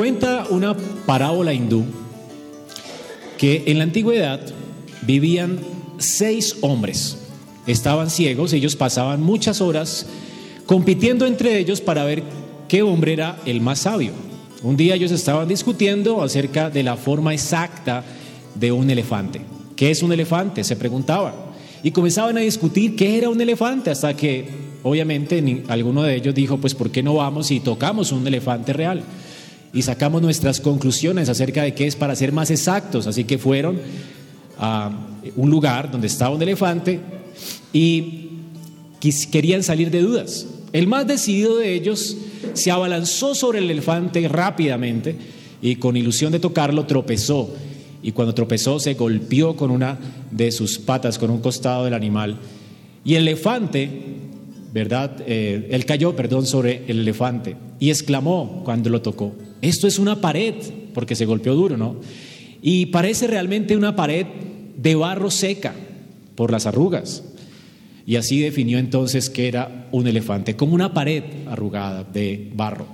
Cuenta una parábola hindú que en la antigüedad vivían seis hombres. Estaban ciegos, ellos pasaban muchas horas compitiendo entre ellos para ver qué hombre era el más sabio. Un día ellos estaban discutiendo acerca de la forma exacta de un elefante. ¿Qué es un elefante? Se preguntaban. Y comenzaban a discutir qué era un elefante hasta que obviamente alguno de ellos dijo, pues ¿por qué no vamos y tocamos un elefante real? Y sacamos nuestras conclusiones acerca de qué es para ser más exactos. Así que fueron a un lugar donde estaba un elefante y querían salir de dudas. El más decidido de ellos se abalanzó sobre el elefante rápidamente y con ilusión de tocarlo tropezó. Y cuando tropezó se golpeó con una de sus patas, con un costado del animal. Y el elefante, ¿verdad? Eh, él cayó, perdón, sobre el elefante y exclamó cuando lo tocó, esto es una pared, porque se golpeó duro, ¿no? Y parece realmente una pared de barro seca por las arrugas. Y así definió entonces que era un elefante, como una pared arrugada de barro.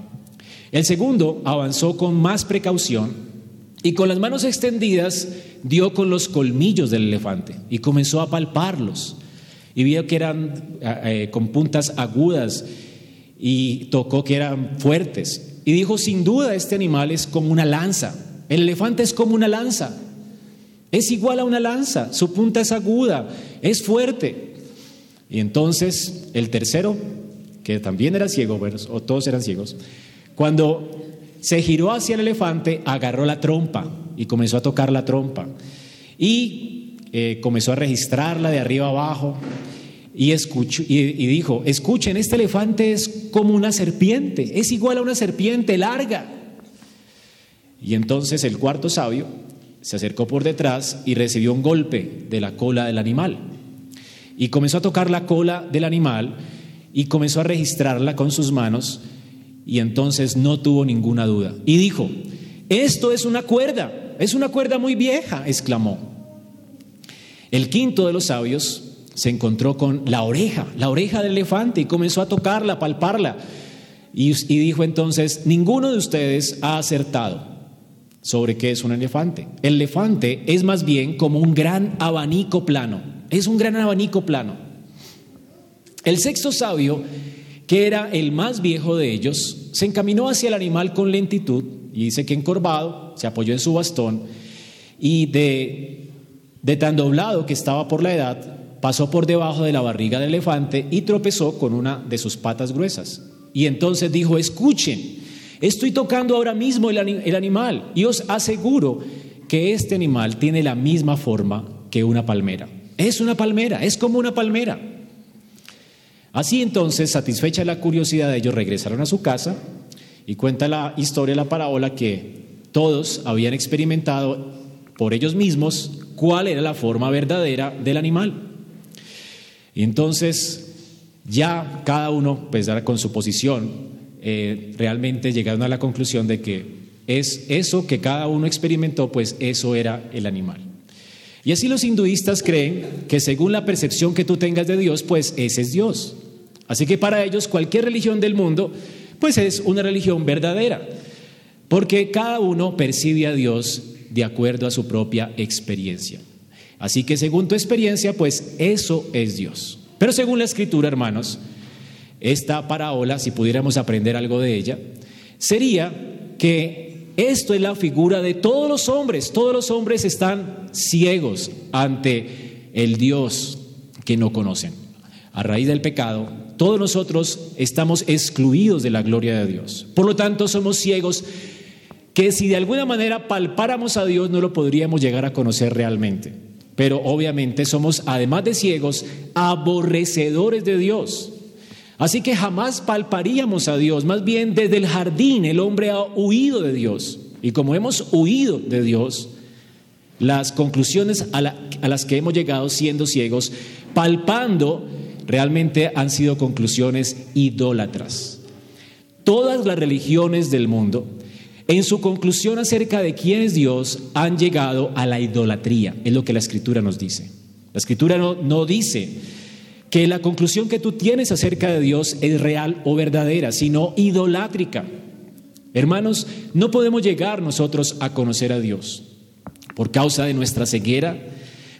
El segundo avanzó con más precaución y con las manos extendidas dio con los colmillos del elefante y comenzó a palparlos. Y vio que eran eh, eh, con puntas agudas y tocó que eran fuertes. Y dijo, sin duda este animal es como una lanza. El elefante es como una lanza. Es igual a una lanza. Su punta es aguda, es fuerte. Y entonces el tercero, que también era ciego, o todos eran ciegos, cuando se giró hacia el elefante, agarró la trompa y comenzó a tocar la trompa. Y eh, comenzó a registrarla de arriba abajo y, y dijo, escuchen, este elefante es como una serpiente, es igual a una serpiente larga. Y entonces el cuarto sabio se acercó por detrás y recibió un golpe de la cola del animal y comenzó a tocar la cola del animal y comenzó a registrarla con sus manos y entonces no tuvo ninguna duda. Y dijo, esto es una cuerda, es una cuerda muy vieja, exclamó. El quinto de los sabios se encontró con la oreja, la oreja del elefante y comenzó a tocarla, a palparla. Y, dijo entonces, ninguno de ustedes ha acertado sobre qué es un elefante. El elefante es más bien como un gran abanico plano es un gran abanico plano. El sexto sabio, que era el más viejo de ellos, se encaminó hacia el animal con lentitud y dice que encorvado, se apoyó en su bastón y de, de tan doblado que estaba por la edad, pasó por debajo de la barriga del elefante y tropezó con una de sus patas gruesas. Y entonces dijo, escuchen, estoy tocando ahora mismo el, animal y os aseguro que este animal tiene la misma forma que una palmera. Es una palmera, es como una palmera. Así entonces, satisfecha la curiosidad de ellos, regresaron a su casa y cuenta la historia, la parábola, que todos habían experimentado por ellos mismos cuál era la forma verdadera del animal. Y entonces ya cada uno, pues con su posición, eh, realmente llegaron a la conclusión de que es eso que cada uno experimentó, pues eso era el animal. Y así los hinduistas creen que según la percepción que tú tengas de Dios, pues ese es Dios. Así que para ellos cualquier religión del mundo, pues es una religión verdadera, porque cada uno percibe a Dios de acuerdo a su propia experiencia. Así que según tu experiencia, pues eso es Dios. Pero según la escritura, hermanos, esta parábola, si pudiéramos aprender algo de ella, sería que esto es la figura de todos los hombres. Todos los hombres están ciegos ante el Dios que no conocen. A raíz del pecado, todos nosotros estamos excluidos de la gloria de Dios. Por lo tanto, somos ciegos que si de alguna manera palpáramos a Dios no lo podríamos llegar a conocer realmente. Pero obviamente somos, además de ciegos, aborrecedores de Dios. Así que jamás palparíamos a Dios, más bien desde el jardín el hombre ha huido de Dios. Y como hemos huido de Dios, las conclusiones a, las que hemos llegado siendo ciegos, palpando, realmente han sido conclusiones idólatras. Todas las religiones del mundo, en su conclusión acerca de quién es Dios, han llegado a la idolatría, es lo que la escritura nos dice. La escritura no, no dice que la conclusión que tú tienes acerca de Dios es real o verdadera, sino idolátrica. Hermanos, no podemos llegar nosotros a conocer a Dios por causa de nuestra ceguera,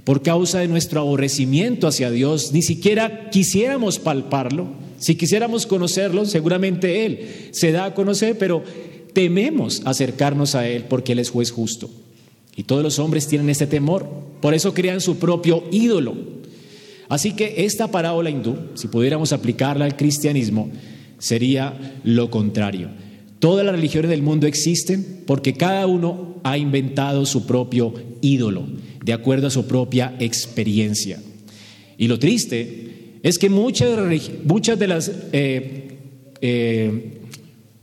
por causa de nuestro aborrecimiento hacia Dios, ni siquiera quisiéramos palparlo. Si quisiéramos conocerlo, seguramente Él se da a conocer, pero tememos acercarnos a Él porque Él es juez justo. Y todos los hombres tienen ese temor, por eso crean su propio ídolo. Así que esta parábola hindú, si pudiéramos aplicarla al cristianismo, sería lo contrario. Todas las religiones del mundo existen porque cada uno ha inventado su propio ídolo, de acuerdo a su propia experiencia. Y lo triste es que muchas, muchas de las eh, eh,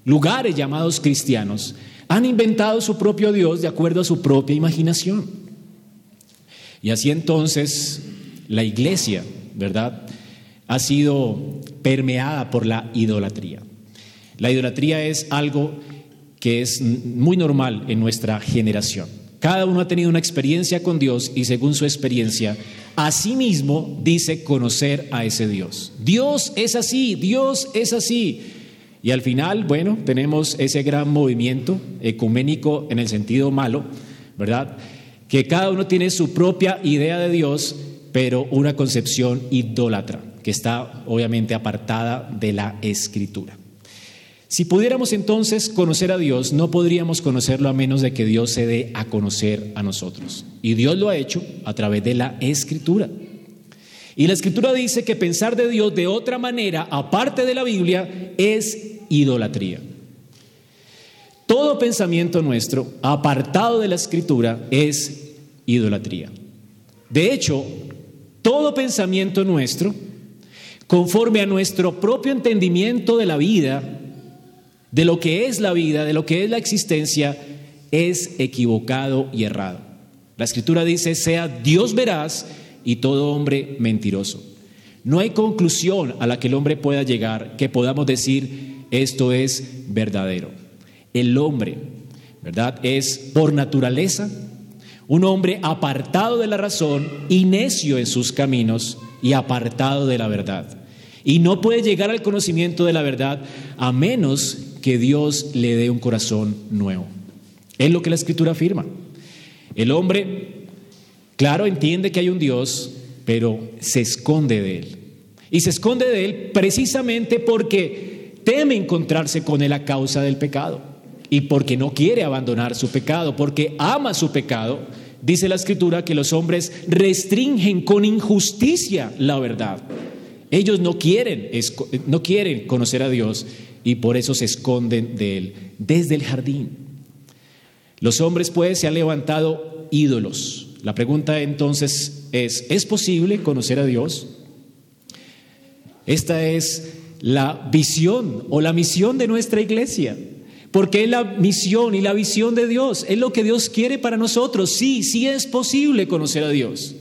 lugares llamados cristianos han inventado su propio Dios de acuerdo a su propia imaginación. Y así entonces la iglesia, ¿verdad? Ha sido permeada por la idolatría. La idolatría es algo que es muy normal en nuestra generación. Cada uno ha tenido una experiencia con Dios y según su experiencia, asimismo dice conocer a ese Dios. Dios es así, Dios es así. Y al final, bueno, tenemos ese gran movimiento ecuménico en el sentido malo, ¿verdad? Que cada uno tiene su propia idea de Dios, pero una concepción idólatra, que está obviamente apartada de la escritura. Si pudiéramos entonces conocer a Dios, no podríamos conocerlo a menos de que Dios se dé a conocer a nosotros. Y Dios lo ha hecho a través de la escritura. Y la escritura dice que pensar de Dios de otra manera, aparte de la Biblia, es idolatría. Todo pensamiento nuestro, apartado de la escritura, es idolatría. De hecho, todo pensamiento nuestro, conforme a nuestro propio entendimiento de la vida, de lo que es la vida, de lo que es la existencia, es equivocado y errado. La escritura dice, sea Dios veraz y todo hombre mentiroso. No hay conclusión a la que el hombre pueda llegar que podamos decir, esto es verdadero. El hombre, ¿verdad? Es por naturaleza un hombre apartado de la razón y necio en sus caminos y apartado de la verdad. Y no puede llegar al conocimiento de la verdad a menos que Dios le dé un corazón nuevo. Es lo que la escritura afirma. El hombre, claro, entiende que hay un Dios, pero se esconde de él. Y se esconde de él precisamente porque teme encontrarse con él a causa del pecado y porque no quiere abandonar su pecado, porque ama su pecado. Dice la escritura que los hombres restringen con injusticia la verdad. Ellos no quieren, no quieren conocer a Dios y por eso se esconden de él desde el jardín. Los hombres pues se han levantado ídolos. La pregunta entonces es, ¿es posible conocer a Dios? Esta es la visión o la misión de nuestra iglesia. Porque es la misión y la visión de Dios. Es lo que Dios quiere para nosotros. Sí, sí es posible conocer a Dios.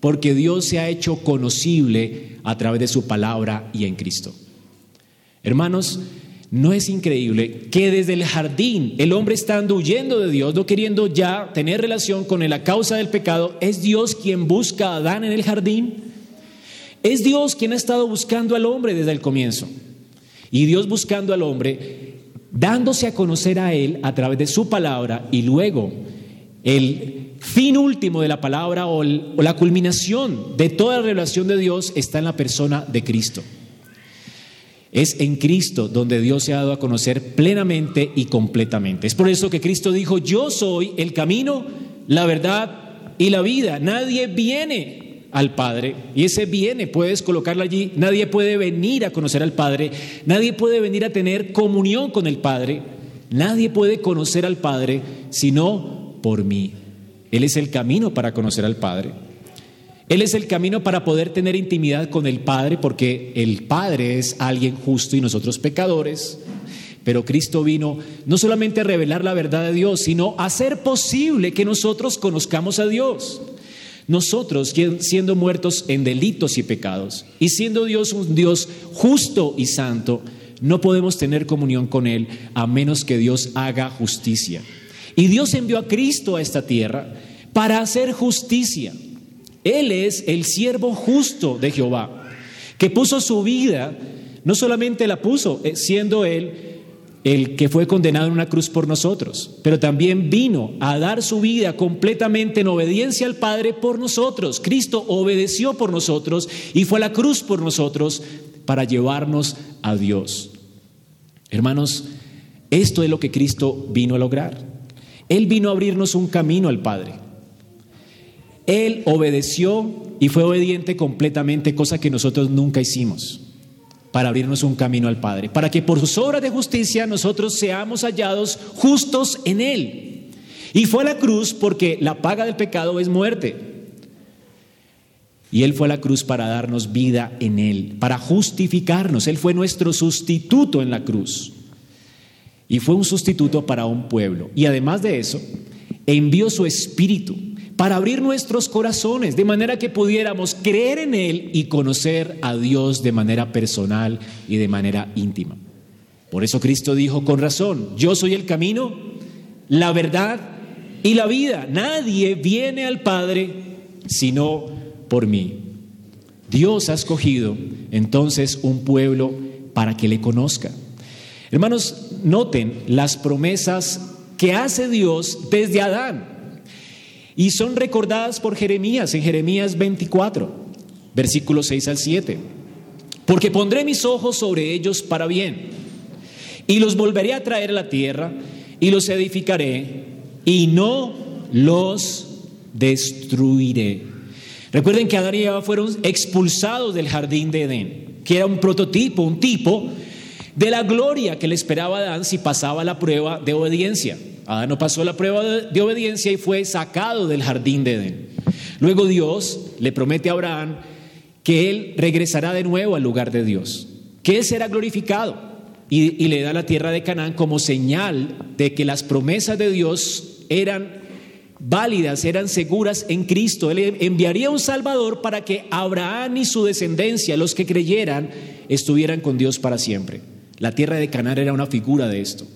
Porque Dios se ha hecho conocible a través de su palabra y en Cristo. Hermanos, ¿no es increíble que desde el jardín el hombre estando huyendo de Dios, no queriendo ya tener relación con él a causa del pecado, es Dios quien busca a Adán en el jardín? Es Dios quien ha estado buscando al hombre desde el comienzo. Y Dios buscando al hombre, dándose a conocer a él a través de su palabra y luego el fin último de la palabra o, la culminación de toda la revelación de Dios está en la persona de Cristo. Es en Cristo donde Dios se ha dado a conocer plenamente y completamente. Es por eso que Cristo dijo, yo soy el camino, la verdad y la vida. Nadie viene al Padre y ese viene, puedes colocarlo allí. Nadie puede venir a conocer al Padre, nadie puede venir a tener comunión con el Padre, nadie puede conocer al Padre sino por mí. Él es el camino para conocer al Padre. Él es el camino para poder tener intimidad con el Padre porque el Padre es alguien justo y nosotros pecadores. Pero Cristo vino no solamente a revelar la verdad de Dios, sino a hacer posible que nosotros conozcamos a Dios. Nosotros, siendo muertos en delitos y pecados, y siendo Dios un Dios justo y santo, no podemos tener comunión con Él a menos que Dios haga justicia. Y Dios envió a Cristo a esta tierra para hacer justicia. Él es el siervo justo de Jehová, que puso su vida, no solamente la puso eh, siendo Él el que fue condenado en una cruz por nosotros, pero también vino a dar su vida completamente en obediencia al Padre por nosotros. Cristo obedeció por nosotros y fue a la cruz por nosotros para llevarnos a Dios. Hermanos, esto es lo que Cristo vino a lograr. Él vino a abrirnos un camino al Padre. Él obedeció y fue obediente completamente, cosa que nosotros nunca hicimos para abrirnos un camino al Padre, para que por sus obras de justicia nosotros seamos hallados justos en Él. Y fue a la cruz porque la paga del pecado es muerte. Y Él fue a la cruz para darnos vida en Él, para justificarnos. Él fue nuestro sustituto en la cruz. Y fue un sustituto para un pueblo. Y además de eso, envió su espíritu para abrir nuestros corazones, de manera que pudiéramos creer en Él y conocer a Dios de manera personal y de manera íntima. Por eso Cristo dijo con razón, yo soy el camino, la verdad y la vida. Nadie viene al Padre sino por mí. Dios ha escogido entonces un pueblo para que le conozca. Hermanos, noten las promesas que hace Dios desde Adán. Y son recordadas por Jeremías en Jeremías 24, versículos 6 al 7. Porque pondré mis ojos sobre ellos para bien, y los volveré a traer a la tierra, y los edificaré, y no los destruiré. Recuerden que Adán y Eva fueron expulsados del jardín de Edén, que era un prototipo, un tipo de la gloria que le esperaba a Adán si pasaba la prueba de obediencia. Adán no pasó la prueba de, obediencia y fue sacado del jardín de Edén. Luego Dios le promete a Abraham que él regresará de nuevo al lugar de Dios, que él será glorificado y, y le da la tierra de Canaán como señal de que las promesas de Dios eran válidas, eran seguras en Cristo. Él enviaría un Salvador para que Abraham y su descendencia, los que creyeran, estuvieran con Dios para siempre. La tierra de Canaán era una figura de esto.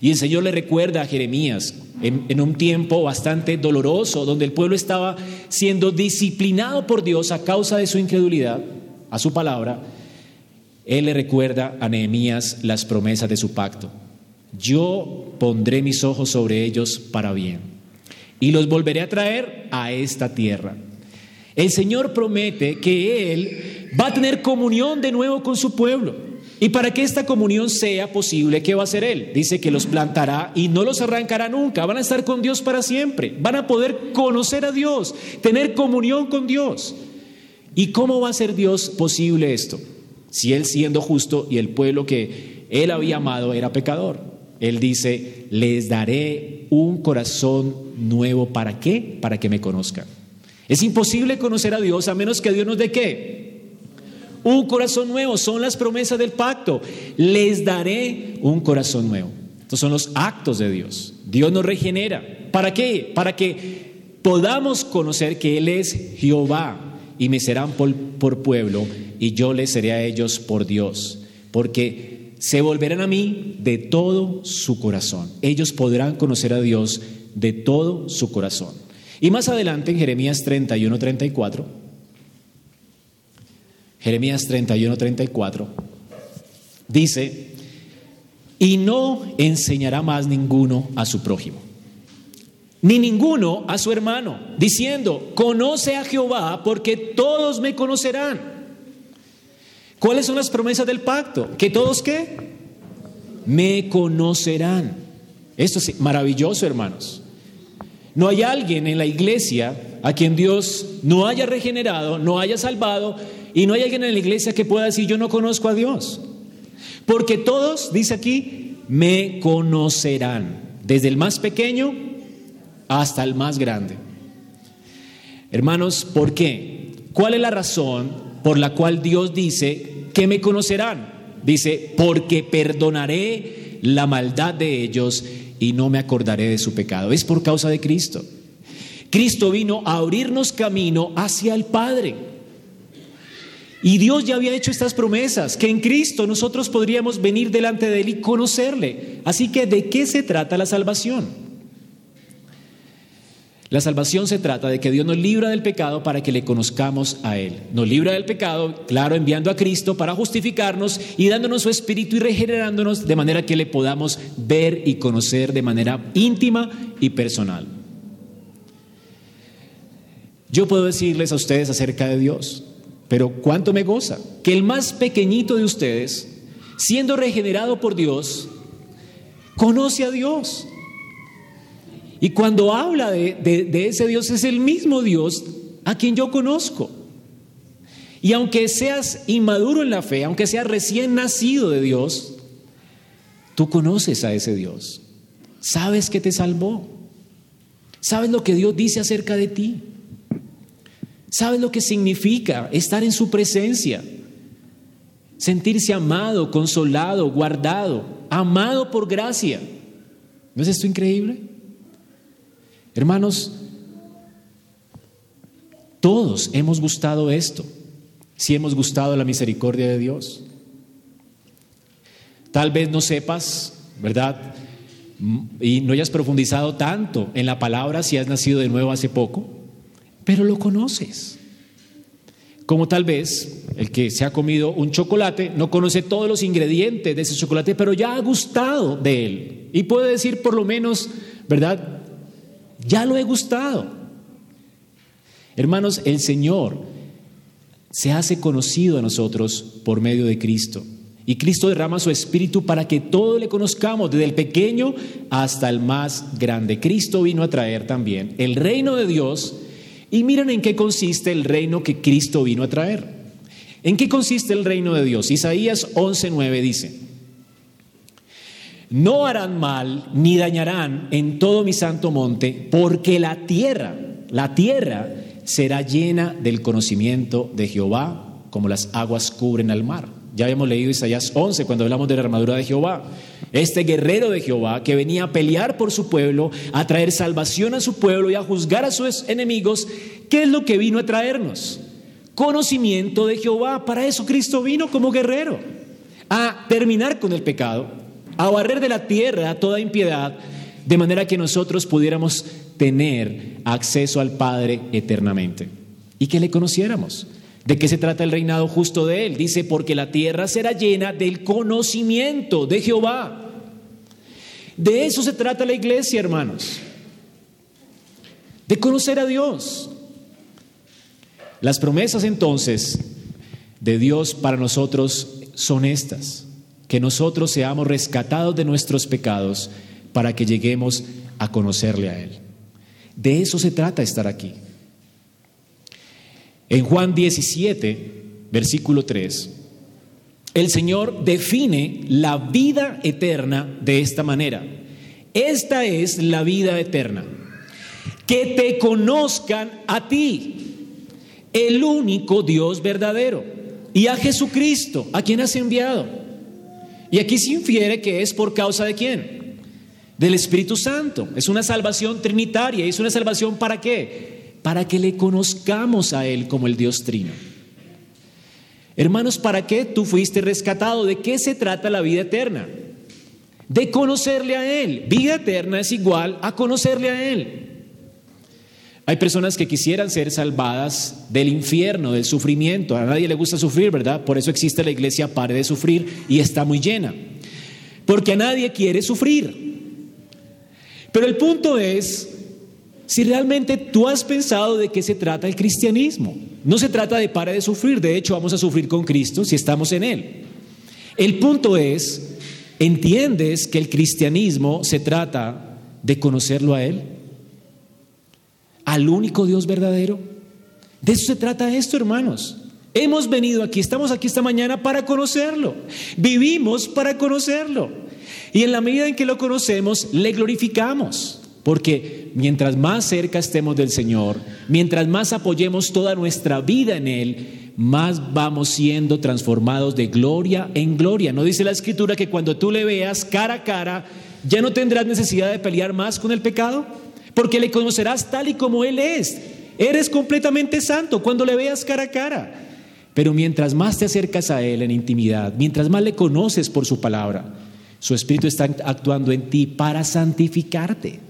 Y el Señor le recuerda a Jeremías en, un tiempo bastante doloroso, donde el pueblo estaba siendo disciplinado por Dios a causa de su incredulidad, a su palabra, Él le recuerda a Nehemías las promesas de su pacto. Yo pondré mis ojos sobre ellos para bien y los volveré a traer a esta tierra. El Señor promete que Él va a tener comunión de nuevo con su pueblo. Y para que esta comunión sea posible, ¿qué va a hacer Él? Dice que los plantará y no los arrancará nunca, van a estar con Dios para siempre, van a poder conocer a Dios, tener comunión con Dios. ¿Y cómo va a ser Dios posible esto? Si Él siendo justo y el pueblo que Él había amado era pecador. Él dice, les daré un corazón nuevo. ¿Para qué? Para que me conozcan. Es imposible conocer a Dios a menos que Dios nos dé qué? Un corazón nuevo, son las promesas del pacto. Les daré un corazón nuevo. Estos son los actos de Dios. Dios nos regenera. ¿Para qué? Para que podamos conocer que Él es Jehová y me serán por, por pueblo y yo les seré a ellos por Dios. Porque se volverán a mí de todo su corazón. Ellos podrán conocer a Dios de todo su corazón. Y más adelante en Jeremías 31, 34 Jeremías 31, 34, dice, y no enseñará más ninguno a su prójimo, ni ninguno a su hermano, diciendo, conoce a Jehová porque todos me conocerán. ¿Cuáles son las promesas del pacto? Que todos qué? Me conocerán. Esto es maravilloso, hermanos. No hay alguien en la iglesia a quien Dios no haya regenerado, no haya salvado, y no hay alguien en la iglesia que pueda decir, yo no conozco a Dios. Porque todos, dice aquí, me conocerán, desde el más pequeño hasta el más grande. Hermanos, ¿por qué? ¿Cuál es la razón por la cual Dios dice que me conocerán? Dice, porque perdonaré la maldad de ellos y no me acordaré de su pecado. Es por causa de Cristo. Cristo vino a abrirnos camino hacia el Padre. Y Dios ya había hecho estas promesas, que en Cristo nosotros podríamos venir delante de Él y conocerle. Así que, ¿de qué se trata la salvación? La salvación se trata de que Dios nos libra del pecado para que le conozcamos a Él. Nos libra del pecado, claro, enviando a Cristo para justificarnos y dándonos su espíritu y regenerándonos de manera que le podamos ver y conocer de manera íntima y personal. Yo puedo decirles a ustedes acerca de Dios, pero cuánto me goza que el más pequeñito de ustedes, siendo regenerado por Dios, conoce a Dios. Y cuando habla de, ese Dios es el mismo Dios a quien yo conozco. Y aunque seas inmaduro en la fe, aunque seas recién nacido de Dios, tú conoces a ese Dios. Sabes que te salvó. Sabes lo que Dios dice acerca de ti. Sabes lo que significa estar en su presencia. Sentirse amado, consolado, guardado, amado por gracia. ¿No es esto increíble? Hermanos, todos hemos gustado esto, si hemos gustado la misericordia de Dios. Tal vez no sepas, ¿verdad? Y no hayas profundizado tanto en la palabra si has nacido de nuevo hace poco, pero lo conoces. Como tal vez el que se ha comido un chocolate no conoce todos los ingredientes de ese chocolate, pero ya ha gustado de él. Y puede decir por lo menos, ¿verdad? Ya lo he gustado. Hermanos, el Señor se hace conocido a nosotros por medio de Cristo. Y Cristo derrama su espíritu para que todo le conozcamos, desde el pequeño hasta el más grande. Cristo vino a traer también el reino de Dios. Y miren en qué consiste el reino que Cristo vino a traer. ¿En qué consiste el reino de Dios? Isaías 11:9 dice, no harán mal ni dañarán en todo mi santo monte, porque la tierra, la tierra será llena del conocimiento de Jehová, como las aguas cubren al mar. Ya habíamos leído Isaías 11 cuando hablamos de la armadura de Jehová. Este guerrero de Jehová que venía a pelear por su pueblo, a traer salvación a su pueblo y a juzgar a sus enemigos, ¿qué es lo que vino a traernos? Conocimiento de Jehová. Para eso Cristo vino como guerrero, a terminar con el pecado, a barrer de la tierra toda impiedad, de manera que nosotros pudiéramos tener acceso al Padre eternamente y que le conociéramos. ¿De qué se trata el reinado justo de Él? Dice, porque la tierra será llena del conocimiento de Jehová. De eso se trata la iglesia, hermanos. De conocer a Dios. Las promesas entonces de Dios para nosotros son estas que nosotros seamos rescatados de nuestros pecados para que lleguemos a conocerle a Él. De eso se trata estar aquí. En Juan 17, versículo 3, el Señor define la vida eterna de esta manera. Esta es la vida eterna. Que te conozcan a ti, el único Dios verdadero, y a Jesucristo, a quien has enviado. Y aquí se infiere que es por causa de quién? Del Espíritu Santo. Es una salvación trinitaria. ¿Es una salvación para qué? Para que le conozcamos a Él como el Dios trino. Hermanos, ¿para qué tú fuiste rescatado? ¿De qué se trata la vida eterna? De conocerle a Él. Vida eterna es igual a conocerle a Él. Hay personas que quisieran ser salvadas del infierno, del sufrimiento. A nadie le gusta sufrir, ¿verdad? Por eso existe la iglesia Pare de Sufrir y está muy llena. Porque a nadie quiere sufrir. Pero el punto es si realmente tú has pensado de qué se trata el cristianismo. No se trata de pare de sufrir, de hecho vamos a sufrir con Cristo si estamos en Él. El punto es, ¿entiendes que el cristianismo se trata de conocerlo a Él? al único Dios verdadero. De eso se trata esto, hermanos. Hemos venido aquí, estamos aquí esta mañana para conocerlo. Vivimos para conocerlo. Y en la medida en que lo conocemos, le glorificamos. Porque mientras más cerca estemos del Señor, mientras más apoyemos toda nuestra vida en Él, más vamos siendo transformados de gloria en gloria. ¿No dice la Escritura que cuando tú le veas cara a cara, ya no tendrás necesidad de pelear más con el pecado? porque le conocerás tal y como Él es. Eres completamente santo cuando le veas cara a cara. Pero mientras más te acercas a Él en intimidad, mientras más le conoces por su palabra, su Espíritu está actuando en ti para santificarte.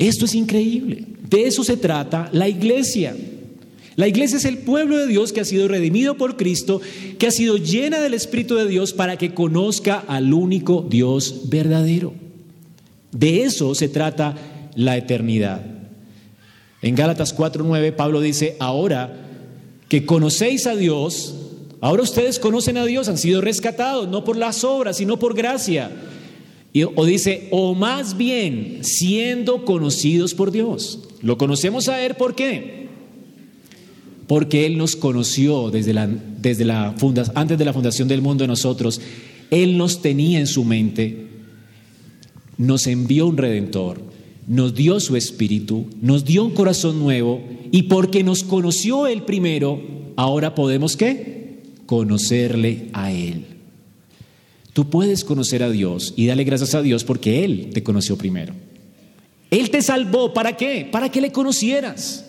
Esto es increíble. De eso se trata la iglesia. La iglesia es el pueblo de Dios que ha sido redimido por Cristo, que ha sido llena del Espíritu de Dios para que conozca al único Dios verdadero. De eso se trata la eternidad. En Gálatas 4:9 Pablo dice, ahora que conocéis a Dios, ahora ustedes conocen a Dios, han sido rescatados, no por las obras, sino por gracia. O dice, o más bien siendo conocidos por Dios. Lo conocemos a Él, ¿por qué? Porque Él nos conoció desde la, desde la antes de la fundación del mundo de nosotros. Él nos tenía en su mente, nos envió un redentor, nos dio su espíritu, nos dio un corazón nuevo y porque nos conoció Él primero, ahora podemos qué? Conocerle a Él. Tú puedes conocer a Dios y darle gracias a Dios porque Él te conoció primero. Él te salvó, ¿para qué? Para que le conocieras.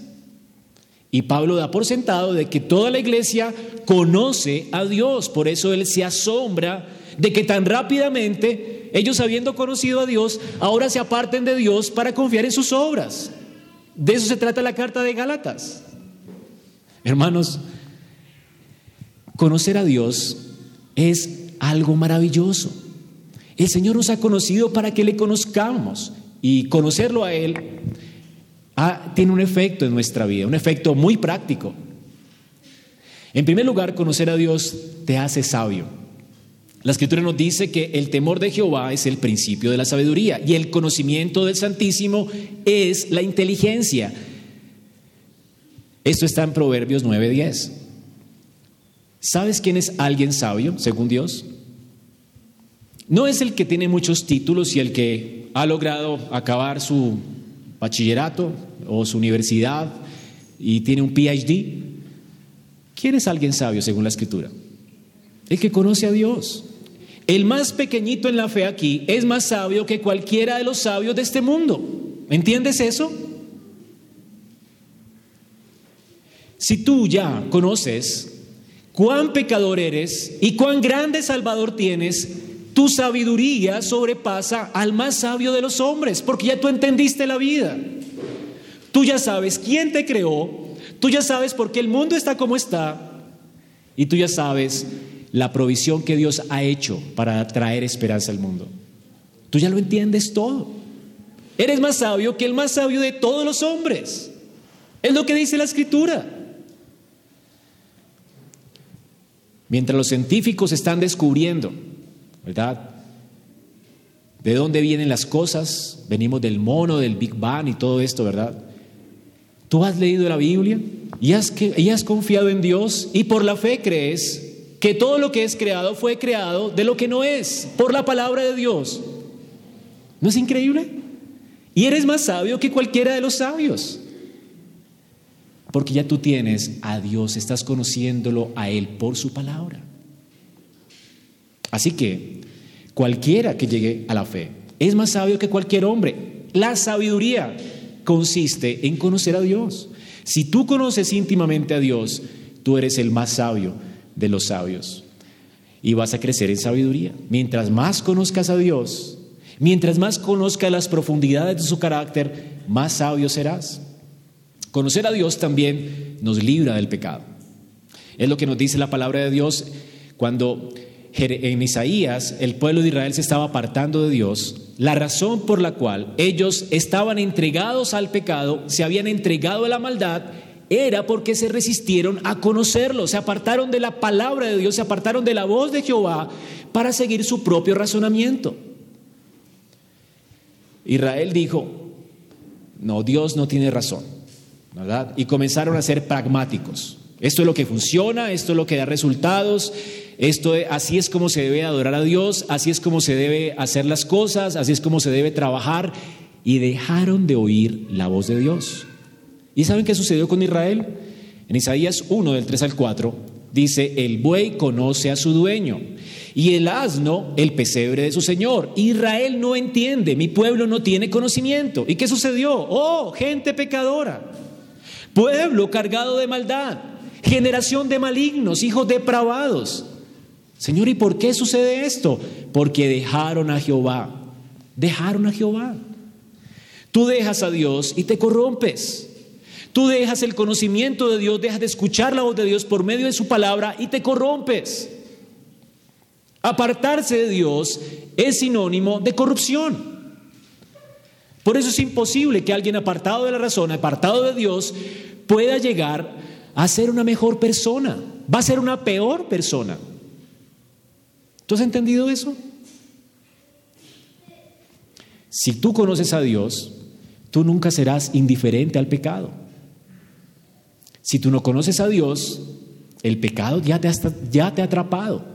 Y Pablo da por sentado de que toda la iglesia conoce a Dios, por eso Él se asombra de que tan rápidamente ellos habiendo conocido a Dios, ahora se aparten de Dios para confiar en sus obras. De eso se trata la carta de Gálatas. Hermanos, conocer a Dios es algo maravilloso. El Señor nos ha conocido para que le conozcamos y conocerlo a Él tiene un efecto en nuestra vida, un efecto muy práctico. En primer lugar, conocer a Dios te hace sabio. La escritura nos dice que el temor de Jehová es el principio de la sabiduría y el conocimiento del Santísimo es la inteligencia. Esto está en Proverbios 9:10. ¿Sabes quién es alguien sabio, según Dios? No es el que tiene muchos títulos y el que ha logrado acabar su bachillerato o su universidad y tiene un PhD. ¿Quién es alguien sabio, según la escritura? El que conoce a Dios. El más pequeñito en la fe aquí es más sabio que cualquiera de los sabios de este mundo. ¿Entiendes eso? Si tú ya conoces cuán pecador eres y cuán grande Salvador tienes, tu sabiduría sobrepasa al más sabio de los hombres, porque ya tú entendiste la vida. Tú ya sabes quién te creó, tú ya sabes por qué el mundo está como está, y tú ya sabes la provisión que Dios ha hecho para traer esperanza al mundo. Tú ya lo entiendes todo. Eres más sabio que el más sabio de todos los hombres. Es lo que dice la escritura. Mientras los científicos están descubriendo, ¿verdad? ¿De dónde vienen las cosas? Venimos del mono, del Big Bang y todo esto, ¿verdad? Tú has leído la Biblia y has, y has confiado en Dios y por la fe crees que todo lo que es creado fue creado de lo que no es, por la palabra de Dios. ¿No es increíble? Y eres más sabio que cualquiera de los sabios. Porque ya tú tienes a Dios, estás conociéndolo a Él por su palabra. Así que cualquiera que llegue a la fe es más sabio que cualquier hombre. La sabiduría consiste en conocer a Dios. Si tú conoces íntimamente a Dios, tú eres el más sabio de los sabios. Y vas a crecer en sabiduría. Mientras más conozcas a Dios, mientras más conozcas las profundidades de su carácter, más sabio serás. Conocer a Dios también nos libra del pecado. Es lo que nos dice la palabra de Dios cuando en Isaías el pueblo de Israel se estaba apartando de Dios. La razón por la cual ellos estaban entregados al pecado, se habían entregado a la maldad, era porque se resistieron a conocerlo, se apartaron de la palabra de Dios, se apartaron de la voz de Jehová para seguir su propio razonamiento. Israel dijo, no, Dios no tiene razón, Y comenzaron a ser pragmáticos. Esto es lo que funciona, esto es lo que da resultados, esto así es como se debe adorar a Dios, así es como se debe hacer las cosas, así es como se debe trabajar y dejaron de oír la voz de Dios. ¿Y saben qué sucedió con Israel? En Isaías 1, del 3 al 4, dice, el buey conoce a su dueño y el asno el pesebre de su señor. Israel no entiende, mi pueblo no tiene conocimiento. ¿Y qué sucedió? Oh, gente pecadora, pueblo cargado de maldad, generación de malignos, hijos depravados. Señor, ¿y por qué sucede esto? Porque dejaron a Jehová, dejaron a Jehová. Tú dejas a Dios y te corrompes. Tú dejas el conocimiento de Dios, dejas de escuchar la voz de Dios por medio de su palabra y te corrompes. Apartarse de Dios es sinónimo de corrupción. Por eso es imposible que alguien apartado de la razón, apartado de Dios, pueda llegar a ser una mejor persona. Va a ser una peor persona. ¿Tú has entendido eso? Si tú conoces a Dios, tú nunca serás indiferente al pecado. Si tú no conoces a Dios, el pecado ya te, ha, ya te ha atrapado.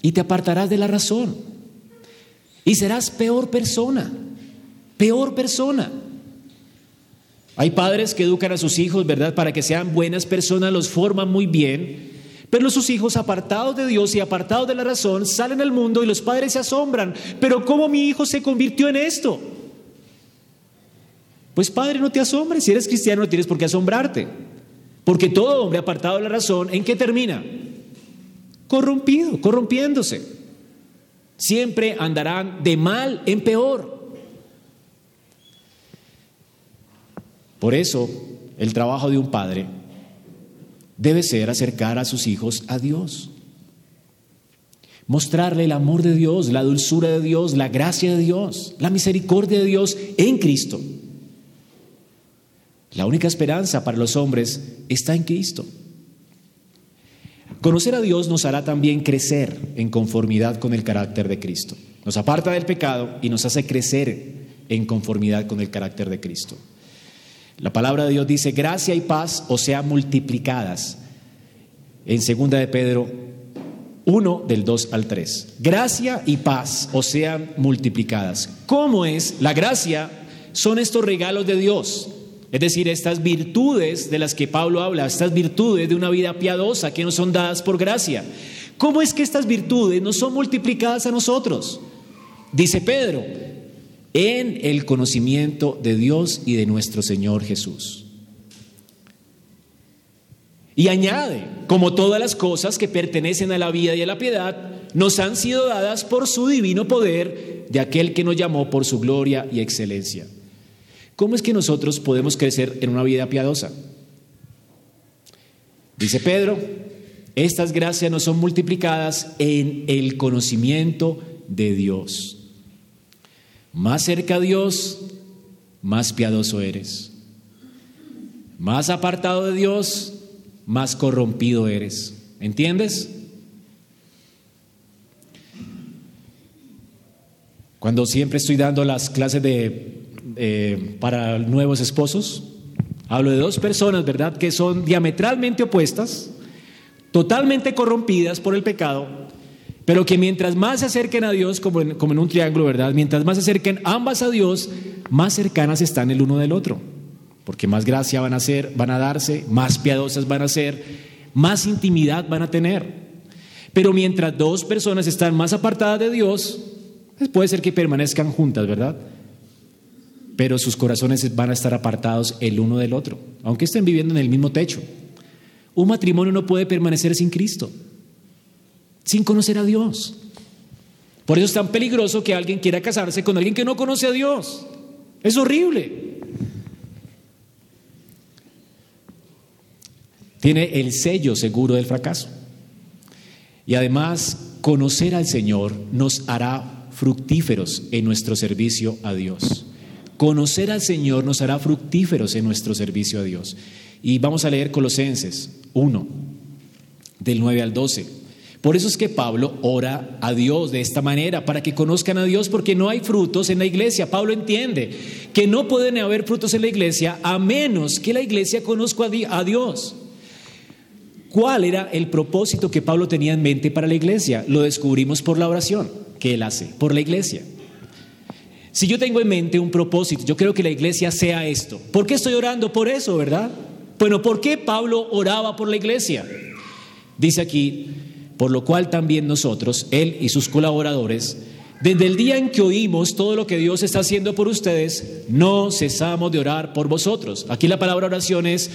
Y te apartarás de la razón. Y serás peor persona. Peor persona. Hay padres que educan a sus hijos, ¿verdad? Para que sean buenas personas, los forman muy bien. Pero sus hijos apartados de Dios y apartados de la razón salen al mundo y los padres se asombran. Pero ¿cómo mi hijo se convirtió en esto? Pues padre, no te asombres. Si eres cristiano no tienes por qué asombrarte. Porque todo hombre apartado de la razón, ¿en qué termina? Corrompido, corrompiéndose. Siempre andarán de mal en peor. Por eso, el trabajo de un padre debe ser acercar a sus hijos a Dios. Mostrarle el amor de Dios, la dulzura de Dios, la gracia de Dios, la misericordia de Dios en Cristo. La única esperanza para los hombres está en Cristo. Conocer a Dios nos hará también crecer en conformidad con el carácter de Cristo. Nos aparta del pecado y nos hace crecer en conformidad con el carácter de Cristo. La palabra de Dios dice, gracia y paz o sea multiplicadas. En segunda de Pedro 1 del 2 al 3. Gracia y paz o sean multiplicadas. ¿Cómo es? La gracia son estos regalos de Dios es decir, estas virtudes de las que Pablo habla, estas virtudes de una vida piadosa que nos son dadas por gracia. ¿Cómo es que estas virtudes no son multiplicadas a nosotros? Dice Pedro, en el conocimiento de Dios y de nuestro Señor Jesús. Y añade, como todas las cosas que pertenecen a la vida y a la piedad, nos han sido dadas por su divino poder de aquel que nos llamó por su gloria y excelencia. ¿Cómo es que nosotros podemos crecer en una vida piadosa? Dice Pedro, estas gracias no son multiplicadas en el conocimiento de Dios. Más cerca a Dios, más piadoso eres. Más apartado de Dios, más corrompido eres. ¿Entiendes? Cuando siempre estoy dando las clases de eh, para nuevos esposos. Hablo de dos personas, ¿verdad?, que son diametralmente opuestas, totalmente corrompidas por el pecado, pero que mientras más se acerquen a Dios, como en, un triángulo, ¿verdad?, mientras más se acerquen ambas a Dios, más cercanas están el uno del otro, porque más gracia van a ser, van a darse, más piadosas van a ser, más intimidad van a tener. Pero mientras dos personas están más apartadas de Dios, pues puede ser que permanezcan juntas, ¿verdad? Pero sus corazones van a estar apartados el uno del otro, aunque estén viviendo en el mismo techo. Un matrimonio no puede permanecer sin Cristo, sin conocer a Dios. Por eso es tan peligroso que alguien quiera casarse con alguien que no conoce a Dios. Es horrible. Tiene el sello seguro del fracaso. Y además, conocer al Señor nos hará fructíferos en nuestro servicio a Dios. Conocer al Señor nos hará fructíferos en nuestro servicio a Dios. Y vamos a leer Colosenses 1, del 9 al 12. Por eso es que Pablo ora a Dios de esta manera, para que conozcan a Dios, porque no hay frutos en la iglesia. Pablo entiende que no pueden haber frutos en la iglesia a menos que la iglesia conozca a Dios. ¿Cuál era el propósito que Pablo tenía en mente para la iglesia? Lo descubrimos por la oración que él hace, por la iglesia. Si yo tengo en mente un propósito, yo creo que la iglesia sea esto. ¿Por qué estoy orando por eso, verdad? Bueno, ¿por qué Pablo oraba por la iglesia? Dice aquí, por lo cual también nosotros, él y sus colaboradores, desde el día en que oímos todo lo que Dios está haciendo por ustedes, no cesamos de orar por vosotros. Aquí la palabra oración es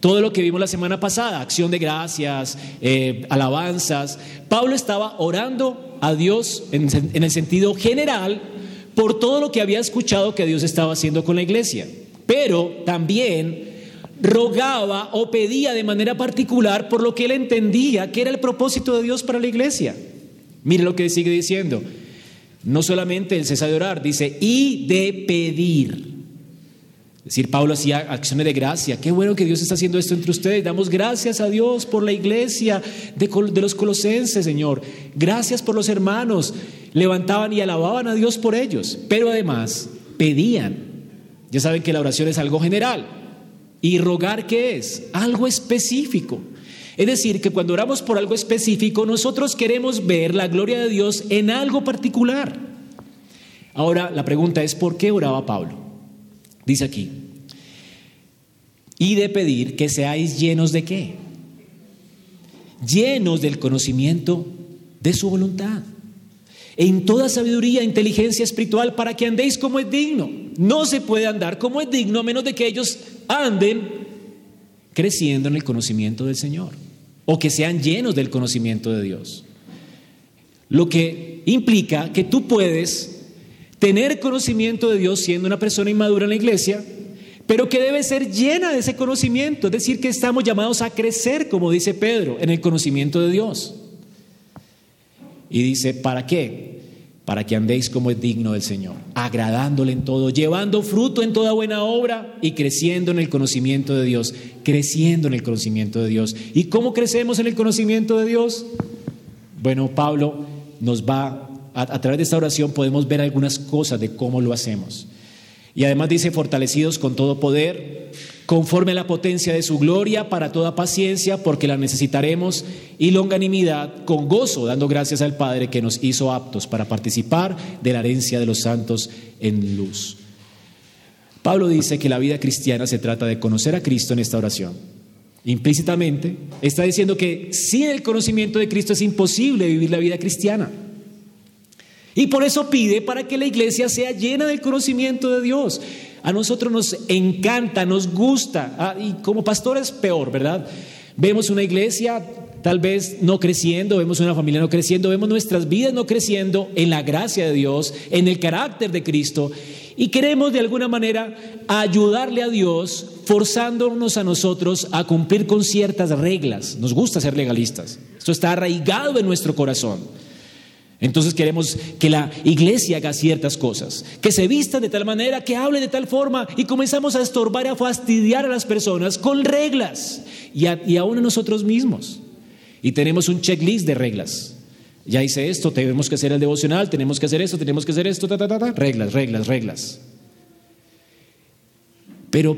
todo lo que vimos la semana pasada, acción de gracias, eh, alabanzas. Pablo estaba orando a Dios en el sentido general por todo lo que había escuchado que Dios estaba haciendo con la iglesia, pero también rogaba o pedía de manera particular por lo que él entendía que era el propósito de Dios para la iglesia. Mire lo que sigue diciendo. No solamente el cesa de orar, dice, y de pedir. Es decir, Pablo hacía acciones de gracia. Qué bueno que Dios está haciendo esto entre ustedes. Damos gracias a Dios por la iglesia de, de, los colosenses, Señor. Gracias por los hermanos. Levantaban y alababan a Dios por ellos. Pero además pedían. Ya saben que la oración es algo general. ¿Y rogar qué es? Algo específico. Es decir, que cuando oramos por algo específico, nosotros queremos ver la gloria de Dios en algo particular. Ahora, la pregunta es, ¿por qué oraba Pablo? Dice aquí, y de pedir que seáis llenos de qué? Llenos del conocimiento de su voluntad. En toda sabiduría e inteligencia espiritual para que andéis como es digno. No se puede andar como es digno a menos de que ellos anden creciendo en el conocimiento del Señor o que sean llenos del conocimiento de Dios. Lo que implica que tú puedes tener conocimiento de Dios siendo una persona inmadura en la iglesia, pero que debe ser llena de ese conocimiento, es decir, que estamos llamados a crecer, como dice Pedro, en el conocimiento de Dios. Y dice, ¿para qué? Para que andéis como es digno del Señor, agradándole en todo, llevando fruto en toda buena obra y creciendo en el conocimiento de Dios, creciendo en el conocimiento de Dios. ¿Y cómo crecemos en el conocimiento de Dios? Bueno, Pablo nos va a, través de esta oración podemos ver algunas cosas de cómo lo hacemos. Y además dice, fortalecidos con todo poder, conforme a la potencia de su gloria, para toda paciencia, porque la necesitaremos, y longanimidad, con gozo, dando gracias al Padre que nos hizo aptos para participar de la herencia de los santos en luz. Pablo dice que la vida cristiana se trata de conocer a Cristo en esta oración. Implícitamente está diciendo que sin el conocimiento de Cristo es imposible vivir la vida cristiana. Y por eso pide para que la iglesia sea llena del conocimiento de Dios. A nosotros nos encanta, nos gusta, ah, y como pastores peor, ¿verdad? Vemos una iglesia tal vez no creciendo, vemos una familia no creciendo, vemos nuestras vidas no creciendo en la gracia de Dios, en el carácter de Cristo, y queremos de alguna manera ayudarle a Dios forzándonos a nosotros a cumplir con ciertas reglas. Nos gusta ser legalistas. Esto está arraigado en nuestro corazón. Entonces queremos que la iglesia haga ciertas cosas, que se vista de tal manera, que hable de tal forma y comenzamos a estorbar y a fastidiar a las personas con reglas y, aún a nosotros mismos. Y tenemos un checklist de reglas. Ya hice esto, tenemos que hacer el devocional, tenemos que hacer esto, tenemos que hacer esto, ta, ta, ta, reglas, reglas, reglas. Pero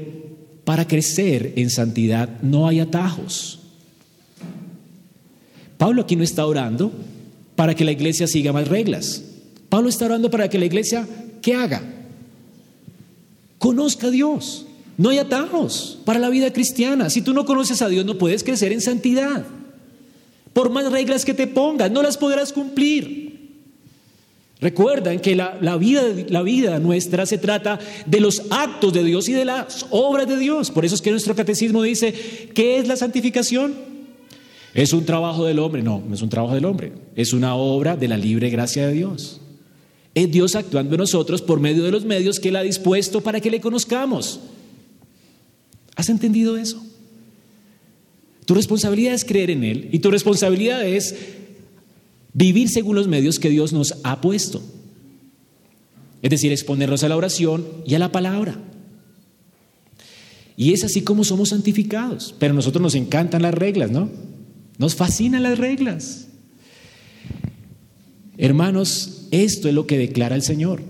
para crecer en santidad no hay atajos. Pablo aquí no está orando para que la iglesia siga más reglas. Pablo está orando para que la iglesia, ¿qué haga? Conozca a Dios. No hay atajos para la vida cristiana. Si tú no conoces a Dios, no puedes crecer en santidad. Por más reglas que te pongas, no las podrás cumplir. Recuerdan que la, la, vida, la vida nuestra se trata de los actos de Dios y de las obras de Dios. Por eso es que nuestro catecismo dice, ¿qué es la santificación? ¿Es un trabajo del hombre? No, no es un trabajo del hombre. Es una obra de la libre gracia de Dios. Es Dios actuando en nosotros por medio de los medios que Él ha dispuesto para que le conozcamos. ¿Has entendido eso? Tu responsabilidad es creer en Él y tu responsabilidad es vivir según los medios que Dios nos ha puesto. Es decir, exponernos a la oración y a la palabra. Y es así como somos santificados. Pero a nosotros nos encantan las reglas, ¿no? Nos fascinan las reglas. Hermanos, esto es lo que declara el Señor.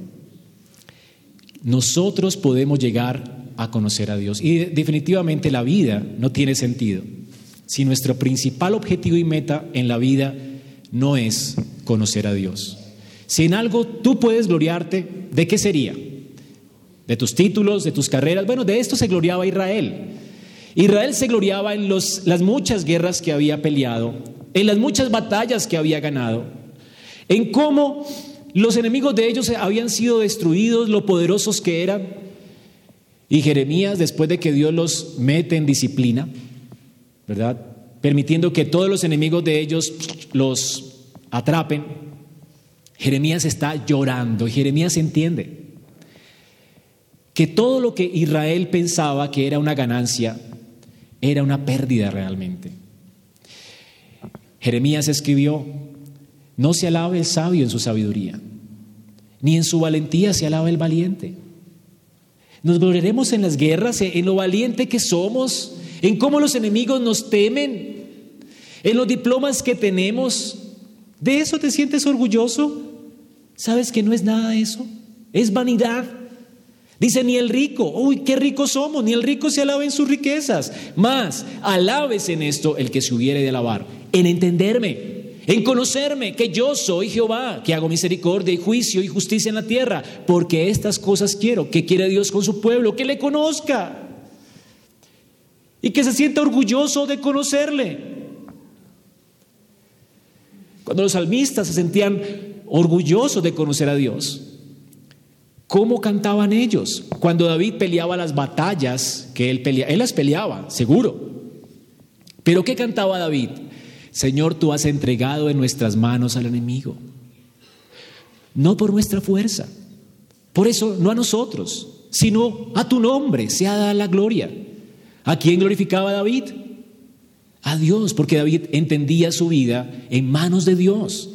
Nosotros podemos llegar a conocer a Dios. Y definitivamente la vida no tiene sentido si nuestro principal objetivo y meta en la vida no es conocer a Dios. Si en algo tú puedes gloriarte, ¿de qué sería? ¿De tus títulos, de tus carreras? Bueno, de esto se gloriaba Israel. Israel se gloriaba en las muchas guerras que había peleado, en las muchas batallas que había ganado, en cómo los enemigos de ellos habían sido destruidos, lo poderosos que eran. Y Jeremías, después de que Dios los mete en disciplina, ¿verdad? Permitiendo que todos los enemigos de ellos los atrapen, Jeremías está llorando. Jeremías entiende que todo lo que Israel pensaba que era una ganancia era una pérdida realmente. Jeremías escribió, no se alabe el sabio en su sabiduría, ni en su valentía se alaba el valiente. Nos gloriaremos en las guerras, en lo valiente que somos, en cómo los enemigos nos temen, en los diplomas que tenemos. ¿De eso te sientes orgulloso? ¿Sabes que no es nada eso? Es vanidad. Dice, ni el rico, uy, qué ricos somos, ni el rico se alaba en sus riquezas. Más, alabes en esto el que se hubiere de alabar, en entenderme, en conocerme que yo soy Jehová, que hago misericordia y juicio y justicia en la tierra, porque estas cosas quiero, que quiere Dios con su pueblo, que le conozca y que se sienta orgulloso de conocerle. Cuando los salmistas se sentían orgullosos de conocer a Dios, ¿Cómo cantaban ellos? Cuando David peleaba las batallas que él peleaba, él las peleaba, seguro. Pero ¿qué cantaba David? Señor, tú has entregado en nuestras manos al enemigo. No por nuestra fuerza. Por eso, no a nosotros, sino a tu nombre sea dada la gloria. ¿A quién glorificaba David? A Dios, porque David entendía su vida en manos de Dios.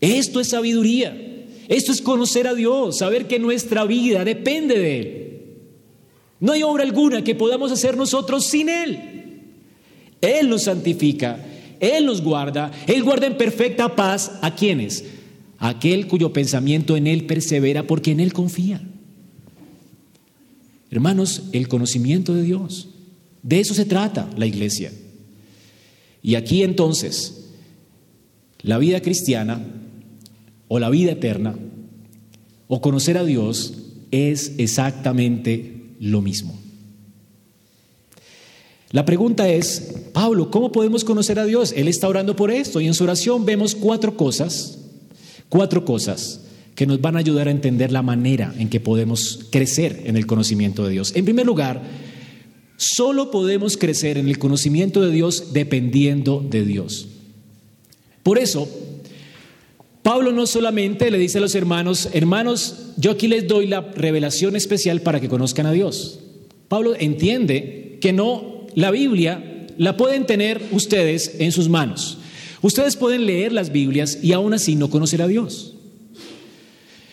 Esto es sabiduría. Esto es conocer a Dios, saber que nuestra vida depende de Él. No hay obra alguna que podamos hacer nosotros sin Él. Él nos santifica, Él nos guarda, Él guarda en perfecta paz a quienes, aquel cuyo pensamiento en Él persevera porque en Él confía. Hermanos, el conocimiento de Dios, de eso se trata la iglesia. Y aquí entonces, la vida cristiana o la vida eterna o conocer a Dios es exactamente lo mismo. La pregunta es, Pablo, ¿cómo podemos conocer a Dios? Él está orando por esto y en su oración vemos cuatro cosas, cuatro cosas que nos van a ayudar a entender la manera en que podemos crecer en el conocimiento de Dios. En primer lugar, solo podemos crecer en el conocimiento de Dios dependiendo de Dios. Por eso, Pablo no solamente le dice a los hermanos, hermanos, yo aquí les doy la revelación especial para que conozcan a Dios. Pablo entiende que no, la Biblia la pueden tener ustedes en sus manos. Ustedes pueden leer las Biblias y aún así no conocer a Dios.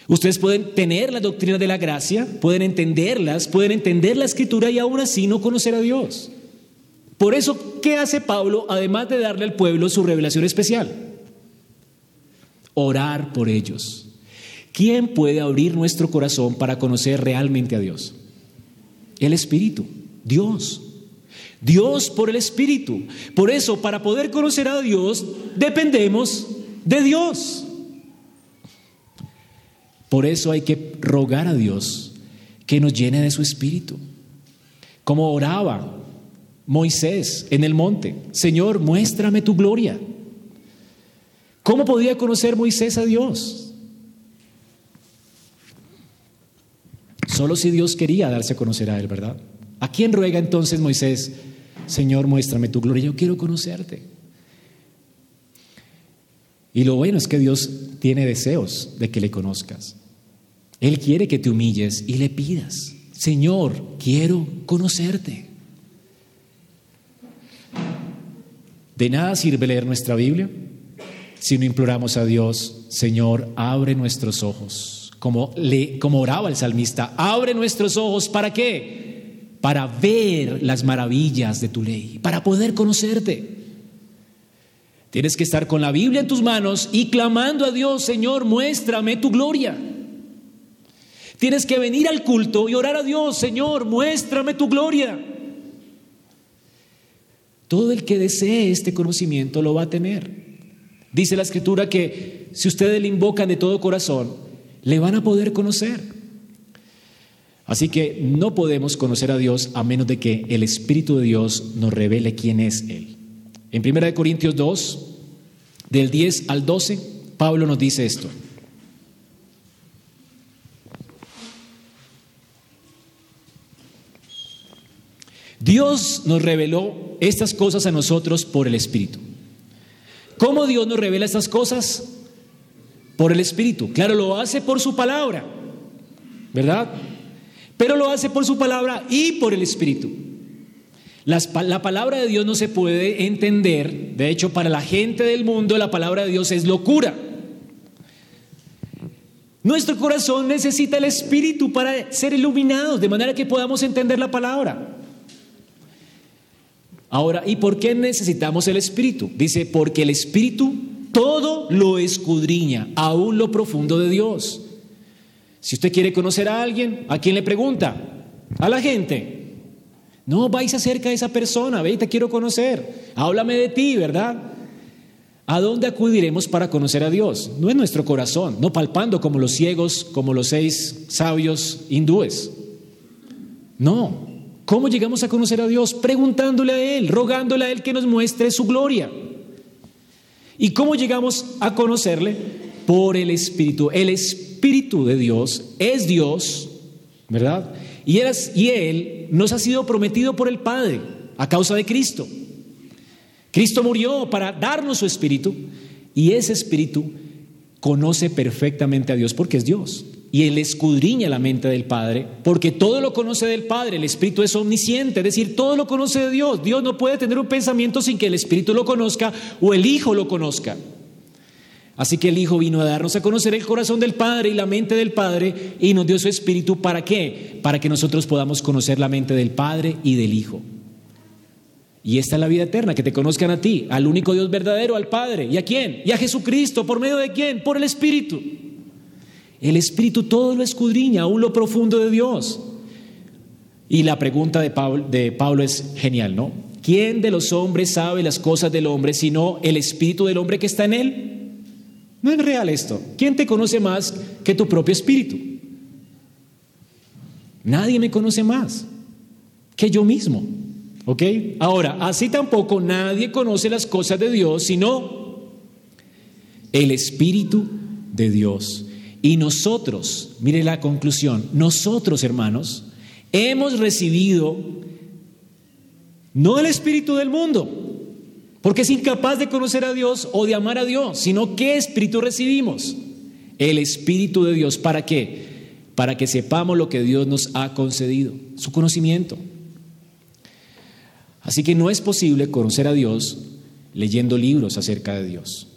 Ustedes pueden tener la doctrina de la gracia, pueden entenderlas, pueden entender la escritura y aún así no conocer a Dios. Por eso, ¿qué hace Pablo además de darle al pueblo su revelación especial? Orar por ellos. ¿Quién puede abrir nuestro corazón para conocer realmente a Dios? El Espíritu, Dios. Dios por el Espíritu. Por eso, para poder conocer a Dios, dependemos de Dios. Por eso hay que rogar a Dios que nos llene de su Espíritu. Como oraba Moisés en el monte, Señor, muéstrame tu gloria. ¿Cómo podía conocer Moisés a Dios? Solo si Dios quería darse a conocer a él, ¿verdad? ¿A quién ruega entonces Moisés? Señor, muéstrame tu gloria, yo quiero conocerte. Y lo bueno es que Dios tiene deseos de que le conozcas. Él quiere que te humilles y le pidas, Señor, quiero conocerte. De nada sirve leer nuestra Biblia si no imploramos a Dios, Señor, abre nuestros ojos, como, le, como oraba el salmista, abre nuestros ojos, ¿para qué? Para ver las maravillas de tu ley, para poder conocerte. Tienes que estar con la Biblia en tus manos y clamando a Dios, Señor, muéstrame tu gloria. Tienes que venir al culto y orar a Dios, Señor, muéstrame tu gloria. Todo el que desee este conocimiento lo va a tener. Dice la escritura que si ustedes le invocan de todo corazón, le van a poder conocer. Así que no podemos conocer a Dios a menos de que el Espíritu de Dios nos revele quién es Él. En 1 Corintios 2, del 10 al 12, Pablo nos dice esto. Dios nos reveló estas cosas a nosotros por el Espíritu. ¿Cómo Dios nos revela estas cosas? Por el Espíritu. Claro, lo hace por su palabra, ¿verdad? Pero lo hace por su palabra y por el Espíritu. la palabra de Dios no se puede entender. De hecho, para la gente del mundo la palabra de Dios es locura. Nuestro corazón necesita el Espíritu para ser iluminados, de manera que podamos entender la palabra. Ahora, ¿y por qué necesitamos el Espíritu? Dice, porque el Espíritu todo lo escudriña, aún lo profundo de Dios. Si usted quiere conocer a alguien, ¿a quién le pregunta? A la gente. No, vais acerca de esa persona, ve, te quiero conocer. Háblame de ti, ¿verdad? ¿A dónde acudiremos para conocer a Dios? No en nuestro corazón, no palpando como los ciegos, como los seis sabios hindúes. No. ¿Cómo llegamos a conocer a Dios? Preguntándole a Él, rogándole a Él que nos muestre su gloria. ¿Y cómo llegamos a conocerle? Por el Espíritu. El Espíritu de Dios es Dios, ¿verdad? Y él, y él nos ha sido prometido por el Padre a causa de Cristo. Cristo murió para darnos su Espíritu y ese Espíritu conoce perfectamente a Dios porque es Dios. Y Él escudriña la mente del Padre, porque todo lo conoce del Padre, el Espíritu es omnisciente, es decir, todo lo conoce de Dios. Dios no puede tener un pensamiento sin que el Espíritu lo conozca o el Hijo lo conozca. Así que el Hijo vino a darnos a conocer el corazón del Padre y la mente del Padre y nos dio su Espíritu. ¿Para qué? Para que nosotros podamos conocer la mente del Padre y del Hijo. Y esta es la vida eterna, que te conozcan a ti, al único Dios verdadero, al Padre. ¿Y a quién? Y a Jesucristo. ¿Por medio de quién? Por el Espíritu. El Espíritu todo lo escudriña, aún lo profundo de Dios. Y la pregunta de Pablo, de Pablo es genial, ¿no? ¿Quién de los hombres sabe las cosas del hombre sino el Espíritu del hombre que está en él? No es real esto. ¿Quién te conoce más que tu propio Espíritu? Nadie me conoce más que yo mismo. ¿Ok? Ahora, así tampoco nadie conoce las cosas de Dios sino el Espíritu de Dios. Y nosotros, mire la conclusión, nosotros hermanos, hemos recibido no el Espíritu del mundo, porque es incapaz de conocer a Dios o de amar a Dios, sino ¿qué Espíritu recibimos? El Espíritu de Dios. ¿Para qué? Para que sepamos lo que Dios nos ha concedido, su conocimiento. Así que no es posible conocer a Dios leyendo libros acerca de Dios.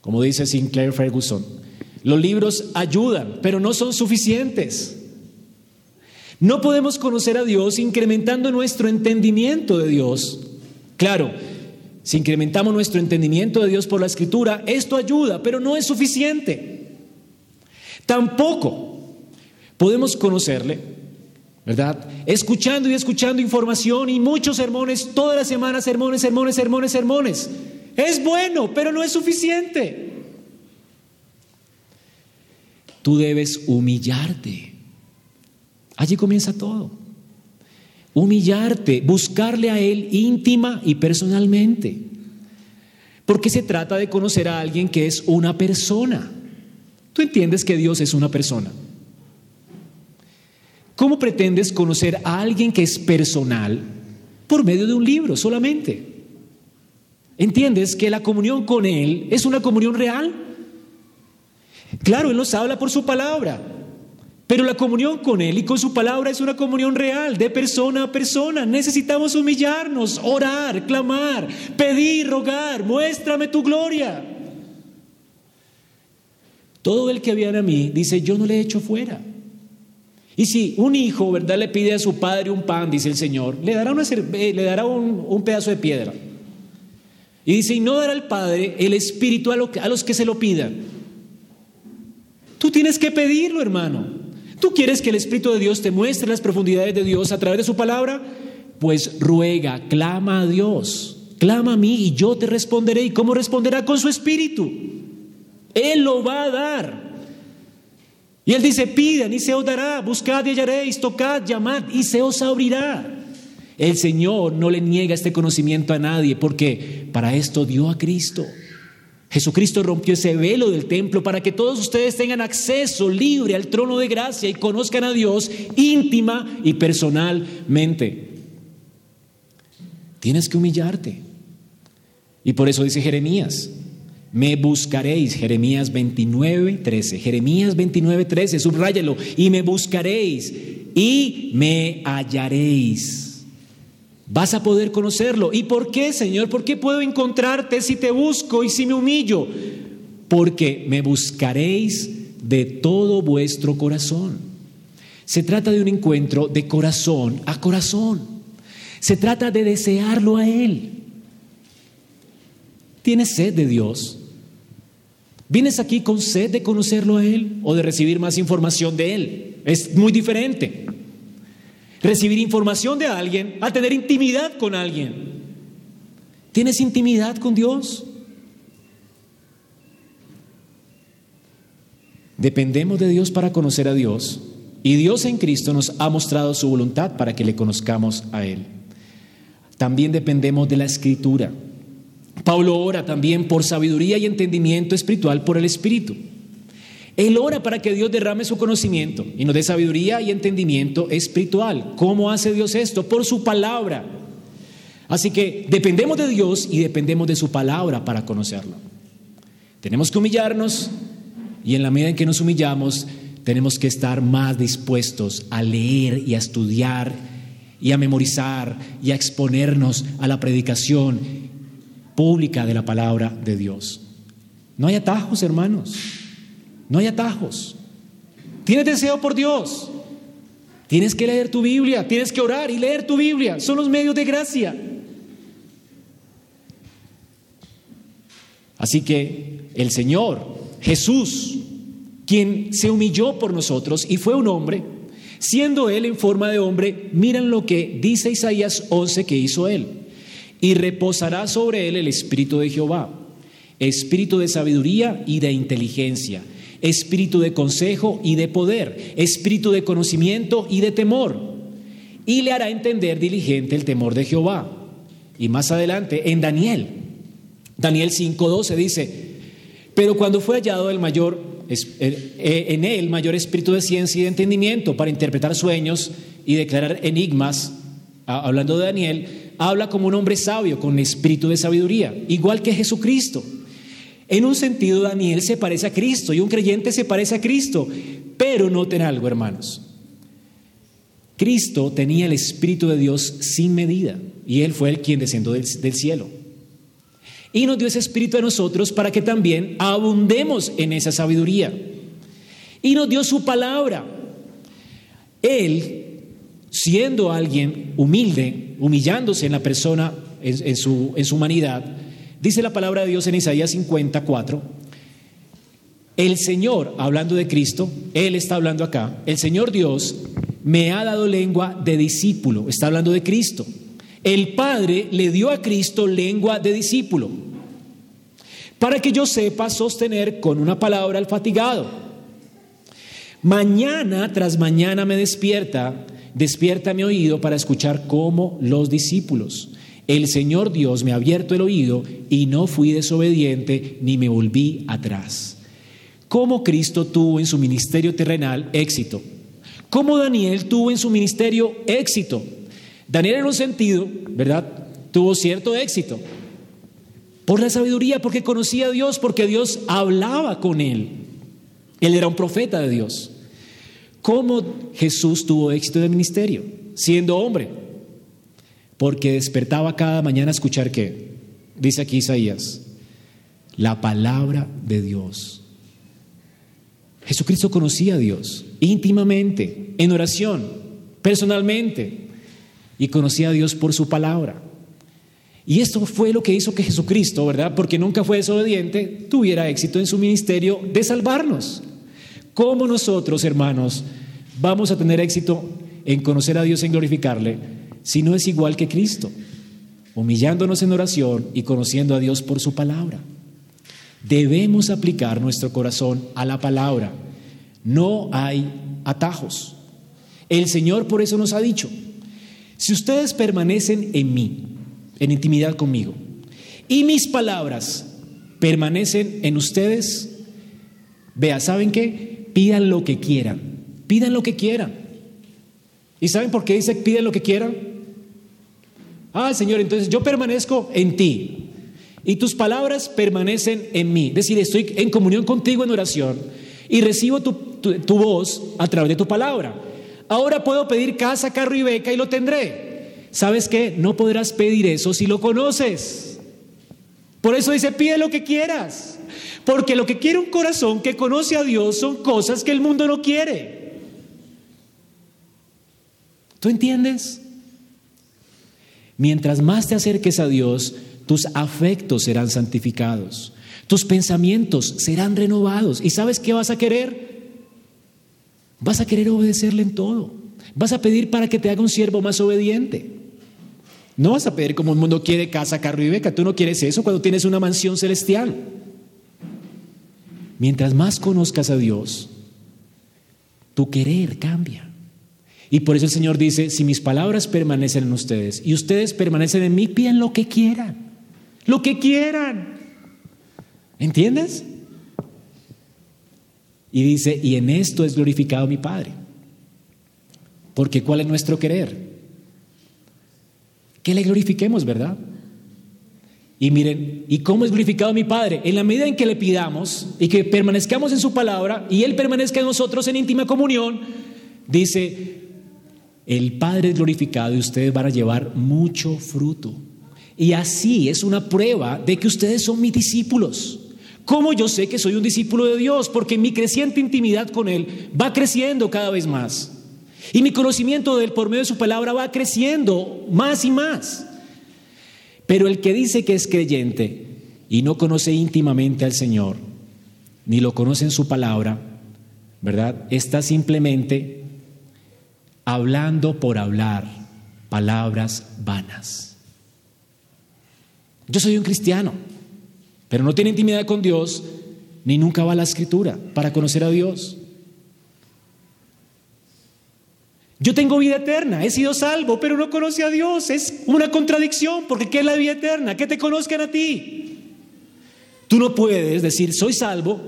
Como dice Sinclair Ferguson, los libros ayudan, pero no son suficientes. No podemos conocer a Dios incrementando nuestro entendimiento de Dios. Claro, si incrementamos nuestro entendimiento de Dios por la escritura, esto ayuda, pero no es suficiente. Tampoco podemos conocerle ¿verdad? Escuchando y escuchando información y muchos sermones, todas las semanas sermones, sermones, sermones, sermones. Es bueno, pero no es suficiente. Tú debes humillarte. Allí comienza todo. Humillarte, buscarle a Él íntima y personalmente. Porque se trata de conocer a alguien que es una persona. Tú entiendes que Dios es una persona. ¿Cómo pretendes conocer a alguien que es personal por medio de un libro solamente? ¿Entiendes que la comunión con Él es una comunión real? Claro, Él nos habla por su palabra, pero la comunión con Él y con su palabra es una comunión real, de persona a persona. Necesitamos humillarnos, orar, clamar, pedir, rogar, muéstrame tu gloria. Todo el que viene a mí dice, yo no le he hecho fuera. Y si un hijo, ¿verdad?, le pide a su padre un pan, dice el Señor, le dará, una, eh, le dará un, pedazo de piedra. Y dice, y no dará el Padre el Espíritu a, a los que se lo pidan. Tú tienes que pedirlo, hermano. ¿Tú quieres que el Espíritu de Dios te muestre las profundidades de Dios a través de su palabra? Pues ruega, clama a Dios, clama a mí y yo te responderé. ¿Y cómo responderá? Con su Espíritu. Él lo va a dar. Y él dice, pidan y se os dará, buscad y hallaréis, tocad, llamad y se os abrirá. El Señor no le niega este conocimiento a nadie porque para esto dio a Cristo. Jesucristo rompió ese velo del templo para que todos ustedes tengan acceso libre al trono de gracia y conozcan a Dios íntima y personalmente. Tienes que humillarte. Y por eso dice Jeremías, me buscaréis. Jeremías 29, 13. Jeremías 29, 13, subráyalo. Y me buscaréis y me hallaréis. Vas a poder conocerlo. ¿Y por qué, Señor? ¿Por qué puedo encontrarte si te busco y si me humillo? Porque me buscaréis de todo vuestro corazón. Se trata de un encuentro de corazón a corazón. Se trata de desearlo a Él. ¿Tienes sed de Dios? ¿Vienes aquí con sed de conocerlo a Él o de recibir más información de Él? Es muy diferente. Recibir información de alguien a tener intimidad con alguien. ¿Tienes intimidad con Dios? Dependemos de Dios para conocer a Dios y Dios en Cristo nos ha mostrado su voluntad para que le conozcamos a Él. También dependemos de la Escritura. Pablo ora también por sabiduría y entendimiento espiritual por el Espíritu. Él ora para que Dios derrame su conocimiento y nos dé sabiduría y entendimiento espiritual. ¿Cómo hace Dios esto? Por su palabra. Así que dependemos de Dios y dependemos de su palabra para conocerlo. Tenemos que humillarnos y en la medida en que nos humillamos, tenemos que estar más dispuestos a leer y a estudiar y a memorizar y a exponernos a la predicación pública de la palabra de Dios. No hay atajos, hermanos. No hay atajos. Tienes deseo por Dios. Tienes que leer tu Biblia, tienes que orar y leer tu Biblia. Son los medios de gracia. Así que el Señor, Jesús, quien se humilló por nosotros y fue un hombre, siendo Él en forma de hombre, miran lo que dice Isaías 11 que hizo Él y reposará sobre él el espíritu de Jehová, espíritu de sabiduría y de inteligencia, espíritu de consejo y de poder, espíritu de conocimiento y de temor, y le hará entender diligente el temor de Jehová. Y más adelante, en Daniel, Daniel 5:12 dice, pero cuando fue hallado el mayor, eh, en él mayor espíritu de ciencia y de entendimiento para interpretar sueños y declarar enigmas, hablando de Daniel, habla como un hombre sabio, con espíritu de sabiduría, igual que Jesucristo. En un sentido, Daniel se parece a Cristo y un creyente se parece a Cristo, pero noten algo, hermanos. Cristo tenía el Espíritu de Dios sin medida y Él fue el quien descendió del, cielo. Y nos dio ese Espíritu a nosotros para que también abundemos en esa sabiduría. Y nos dio su palabra. Él siendo alguien humilde, humillándose en la persona, en su humanidad, dice la palabra de Dios en Isaías 54, el Señor, hablando de Cristo, Él está hablando acá, el Señor Dios me ha dado lengua de discípulo, está hablando de Cristo. El Padre le dio a Cristo lengua de discípulo, para que yo sepa sostener con una palabra al fatigado. Mañana tras mañana me despierta Despierta mi oído para escuchar como los discípulos. El Señor Dios me ha abierto el oído y no fui desobediente ni me volví atrás. ¿Cómo Cristo tuvo en su ministerio terrenal éxito? ¿Cómo Daniel tuvo en su ministerio éxito? Daniel en un sentido, ¿verdad? Tuvo cierto éxito. Por la sabiduría, porque conocía a Dios, porque Dios hablaba con él. Él era un profeta de Dios. ¿Cómo Jesús tuvo éxito en el ministerio? Siendo hombre. Porque despertaba cada mañana a escuchar qué? Dice aquí Isaías, la palabra de Dios. Jesucristo conocía a Dios íntimamente, en oración, personalmente, y conocía a Dios por su palabra. Y esto fue lo que hizo que Jesucristo, ¿verdad? Porque nunca fue desobediente, tuviera éxito en su ministerio de salvarnos. ¿Cómo nosotros, hermanos, vamos a tener éxito en conocer a Dios, en glorificarle, si no es igual que Cristo? Humillándonos en oración y conociendo a Dios por su palabra. Debemos aplicar nuestro corazón a la palabra. No hay atajos. El Señor por eso nos ha dicho, si ustedes permanecen en mí, en intimidad conmigo, y mis palabras permanecen en ustedes, vea, ¿saben qué? pidan lo que quieran, pidan lo que quieran. ¿Y saben por qué dice pidan lo que quieran? Ah, Señor, entonces yo permanezco en ti y tus palabras permanecen en mí. Es decir, estoy en comunión contigo en oración y recibo tu, tu voz a través de tu palabra. Ahora puedo pedir casa, carro y beca y lo tendré. ¿Sabes qué? No podrás pedir eso si lo conoces. Por eso dice, pide lo que quieras. Porque lo que quiere un corazón que conoce a Dios son cosas que el mundo no quiere. ¿Tú entiendes? Mientras más te acerques a Dios, tus afectos serán santificados, tus pensamientos serán renovados. ¿Y sabes qué vas a querer? Vas a querer obedecerle en todo. Vas a pedir para que te haga un siervo más obediente. No vas a pedir como el mundo quiere casa, carro y beca. Tú no quieres eso cuando tienes una mansión celestial. Mientras más conozcas a Dios, tu querer cambia. Y por eso el Señor dice, si mis palabras permanecen en ustedes y ustedes permanecen en mí, piden lo que quieran, lo que quieran. ¿Entiendes? Y dice, y en esto es glorificado mi Padre. Porque ¿cuál es nuestro querer? Que le glorifiquemos, ¿verdad? Y miren, ¿y cómo es glorificado mi Padre? En la medida en que le pidamos y que permanezcamos en su palabra y Él permanezca en nosotros en íntima comunión, dice, el Padre es glorificado y ustedes van a llevar mucho fruto. Y así es una prueba de que ustedes son mis discípulos. ¿Cómo yo sé que soy un discípulo de Dios? Porque mi creciente intimidad con Él va creciendo cada vez más. Y mi conocimiento de Él por medio de su palabra va creciendo más y más. Pero el que dice que es creyente y no conoce íntimamente al Señor, ni lo conoce en su palabra, ¿verdad? Está simplemente hablando por hablar palabras vanas. Yo soy un cristiano, pero no tiene intimidad con Dios, ni nunca va a la escritura para conocer a Dios. Yo tengo vida eterna, he sido salvo, pero no conoce a Dios. Es una contradicción, porque ¿qué es la vida eterna? Que te conozcan a ti. Tú no puedes decir, soy salvo,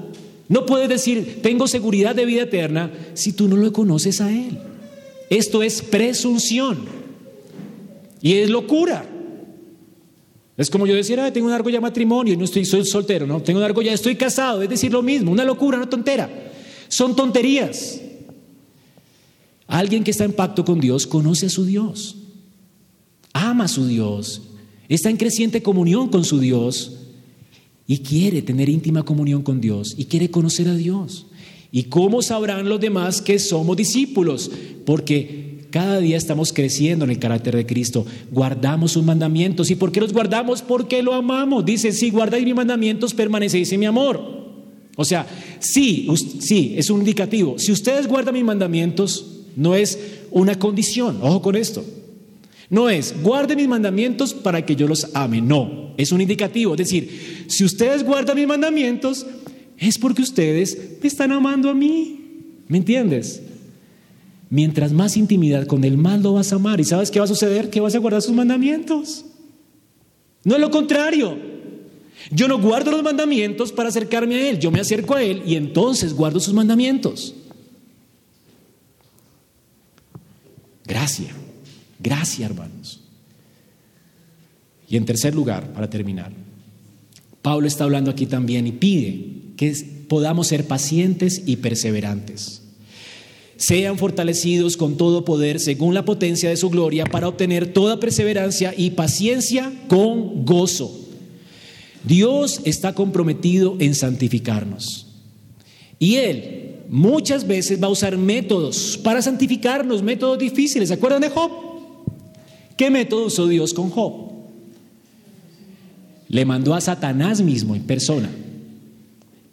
no puedes decir, tengo seguridad de vida eterna, si tú no lo conoces a Él. Esto es presunción y es locura. Es como yo decir, tengo un largo ya matrimonio y no estoy, soy soltero, no, tengo un largo ya, estoy casado, es decir, lo mismo, una locura, una tontera. Son tonterías. Alguien que está en pacto con Dios conoce a su Dios, ama a su Dios, está en creciente comunión con su Dios y quiere tener íntima comunión con Dios y quiere conocer a Dios. ¿Y cómo sabrán los demás que somos discípulos? Porque cada día estamos creciendo en el carácter de Cristo, guardamos sus mandamientos. ¿Y por qué los guardamos? Porque lo amamos. Dice, si guardáis mis mandamientos, permanecéis en mi amor. O sea, sí, sí, es un indicativo. Si ustedes guardan mis mandamientos, no es una condición, ojo con esto. No es, guarde mis mandamientos para que yo los ame, no, es un indicativo. Es decir, si ustedes guardan mis mandamientos, es porque ustedes me están amando a mí. ¿Me entiendes? Mientras más intimidad con Él, más lo vas a amar. ¿Y sabes qué va a suceder? Que vas a guardar sus mandamientos. No es lo contrario. Yo no guardo los mandamientos para acercarme a Él, yo me acerco a Él y entonces guardo sus mandamientos. Gracias, gracias hermanos. Y en tercer lugar, para terminar, Pablo está hablando aquí también y pide que podamos ser pacientes y perseverantes. Sean fortalecidos con todo poder según la potencia de su gloria para obtener toda perseverancia y paciencia con gozo. Dios está comprometido en santificarnos. Y Él muchas veces va a usar métodos para santificarnos, métodos difíciles. ¿Se acuerdan de Job? ¿Qué método usó Dios con Job? Le mandó a Satanás mismo en persona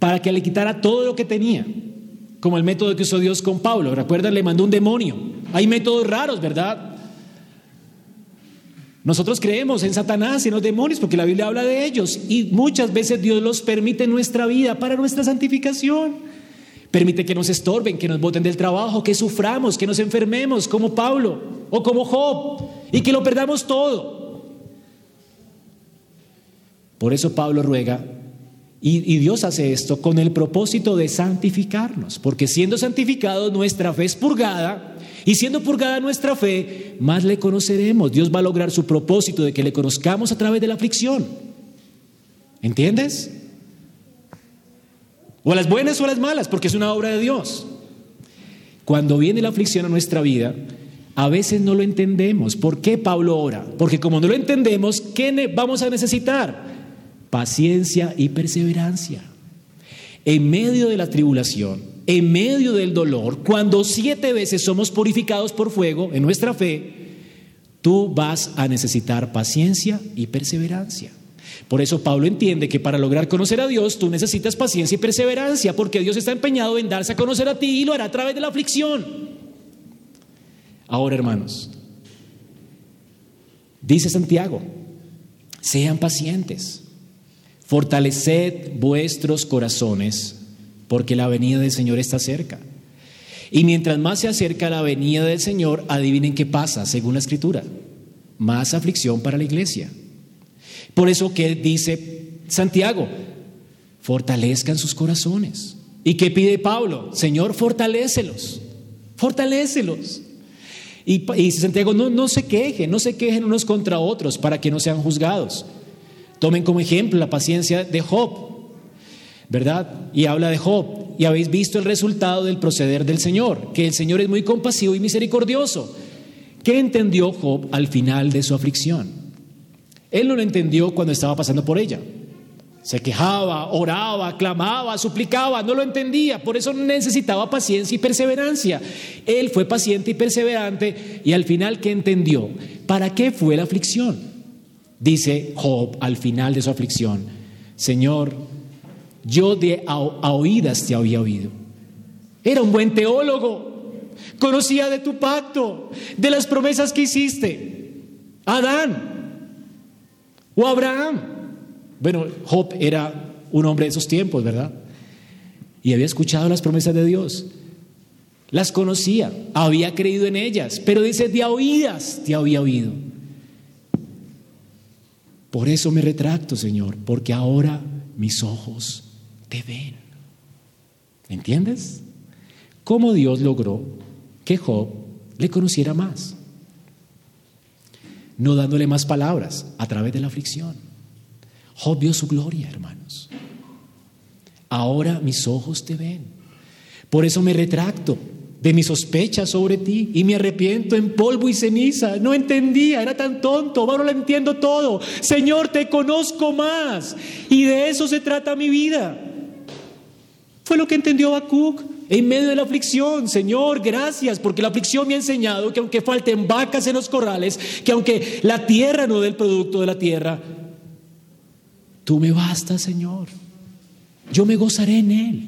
para que le quitara todo lo que tenía, como el método que usó Dios con Pablo. Recuerdan, le mandó un demonio. Hay métodos raros, ¿verdad? Nosotros creemos en Satanás y en los demonios porque la Biblia habla de ellos y muchas veces Dios los permite en nuestra vida para nuestra santificación. Permite que nos estorben, que nos boten del trabajo, que suframos, que nos enfermemos como Pablo o como Job y que lo perdamos todo. Por eso Pablo ruega y, Dios hace esto con el propósito de santificarnos, porque siendo santificados nuestra fe es purgada y siendo purgada nuestra fe, más le conoceremos. Dios va a lograr su propósito de que le conozcamos a través de la aflicción. ¿Entiendes? O las buenas o las malas, porque es una obra de Dios. Cuando viene la aflicción a nuestra vida, a veces no lo entendemos. ¿Por qué Pablo ora? Porque como no lo entendemos, ¿qué vamos a necesitar? Paciencia y perseverancia. En medio de la tribulación, en medio del dolor, cuando siete veces somos purificados por fuego en nuestra fe, tú vas a necesitar paciencia y perseverancia. Por eso Pablo entiende que para lograr conocer a Dios tú necesitas paciencia y perseverancia, porque Dios está empeñado en darse a conocer a ti y lo hará a través de la aflicción. Ahora, hermanos, dice Santiago, sean pacientes, fortaleced vuestros corazones, porque la venida del Señor está cerca. Y mientras más se acerca la venida del Señor, adivinen qué pasa, según la Escritura, más aflicción para la iglesia. Por eso que dice Santiago, fortalezcan sus corazones. ¿Y qué pide Pablo? Señor, fortalécelos, fortalécelos. Y, y Santiago, no, no se quejen, no se quejen unos contra otros para que no sean juzgados. Tomen como ejemplo la paciencia de Job, ¿verdad? Y habla de Job. Y habéis visto el resultado del proceder del Señor, que el Señor es muy compasivo y misericordioso. ¿Qué entendió Job al final de su aflicción? Él no lo entendió cuando estaba pasando por ella. Se quejaba, oraba, clamaba, suplicaba, no lo entendía, por eso necesitaba paciencia y perseverancia. Él fue paciente y perseverante y al final, ¿qué entendió? ¿Para qué fue la aflicción? Dice Job al final de su aflicción, Señor, yo de a, a oídas te había oído. Era un buen teólogo, conocía de tu pacto, de las promesas que hiciste. Adán, o Abraham. Bueno, Job era un hombre de esos tiempos, ¿verdad? Y había escuchado las promesas de Dios. Las conocía, había creído en ellas, pero dice, de oídas te había oído. Por eso me retracto, Señor, porque ahora mis ojos te ven. ¿Entiendes? ¿Cómo Dios logró que Job le conociera más? no dándole más palabras a través de la aflicción. Job vio su gloria, hermanos. Ahora mis ojos te ven. Por eso me retracto de mis sospechas sobre ti y me arrepiento en polvo y ceniza. No entendía, era tan tonto, ahora lo entiendo todo. Señor, te conozco más y de eso se trata mi vida. Fue lo que entendió Habacuc en medio de la aflicción. Señor, gracias, porque la aflicción me ha enseñado que aunque falten vacas en los corrales, que aunque la tierra no dé el producto de la tierra, tú me bastas, Señor. Yo me gozaré en Él.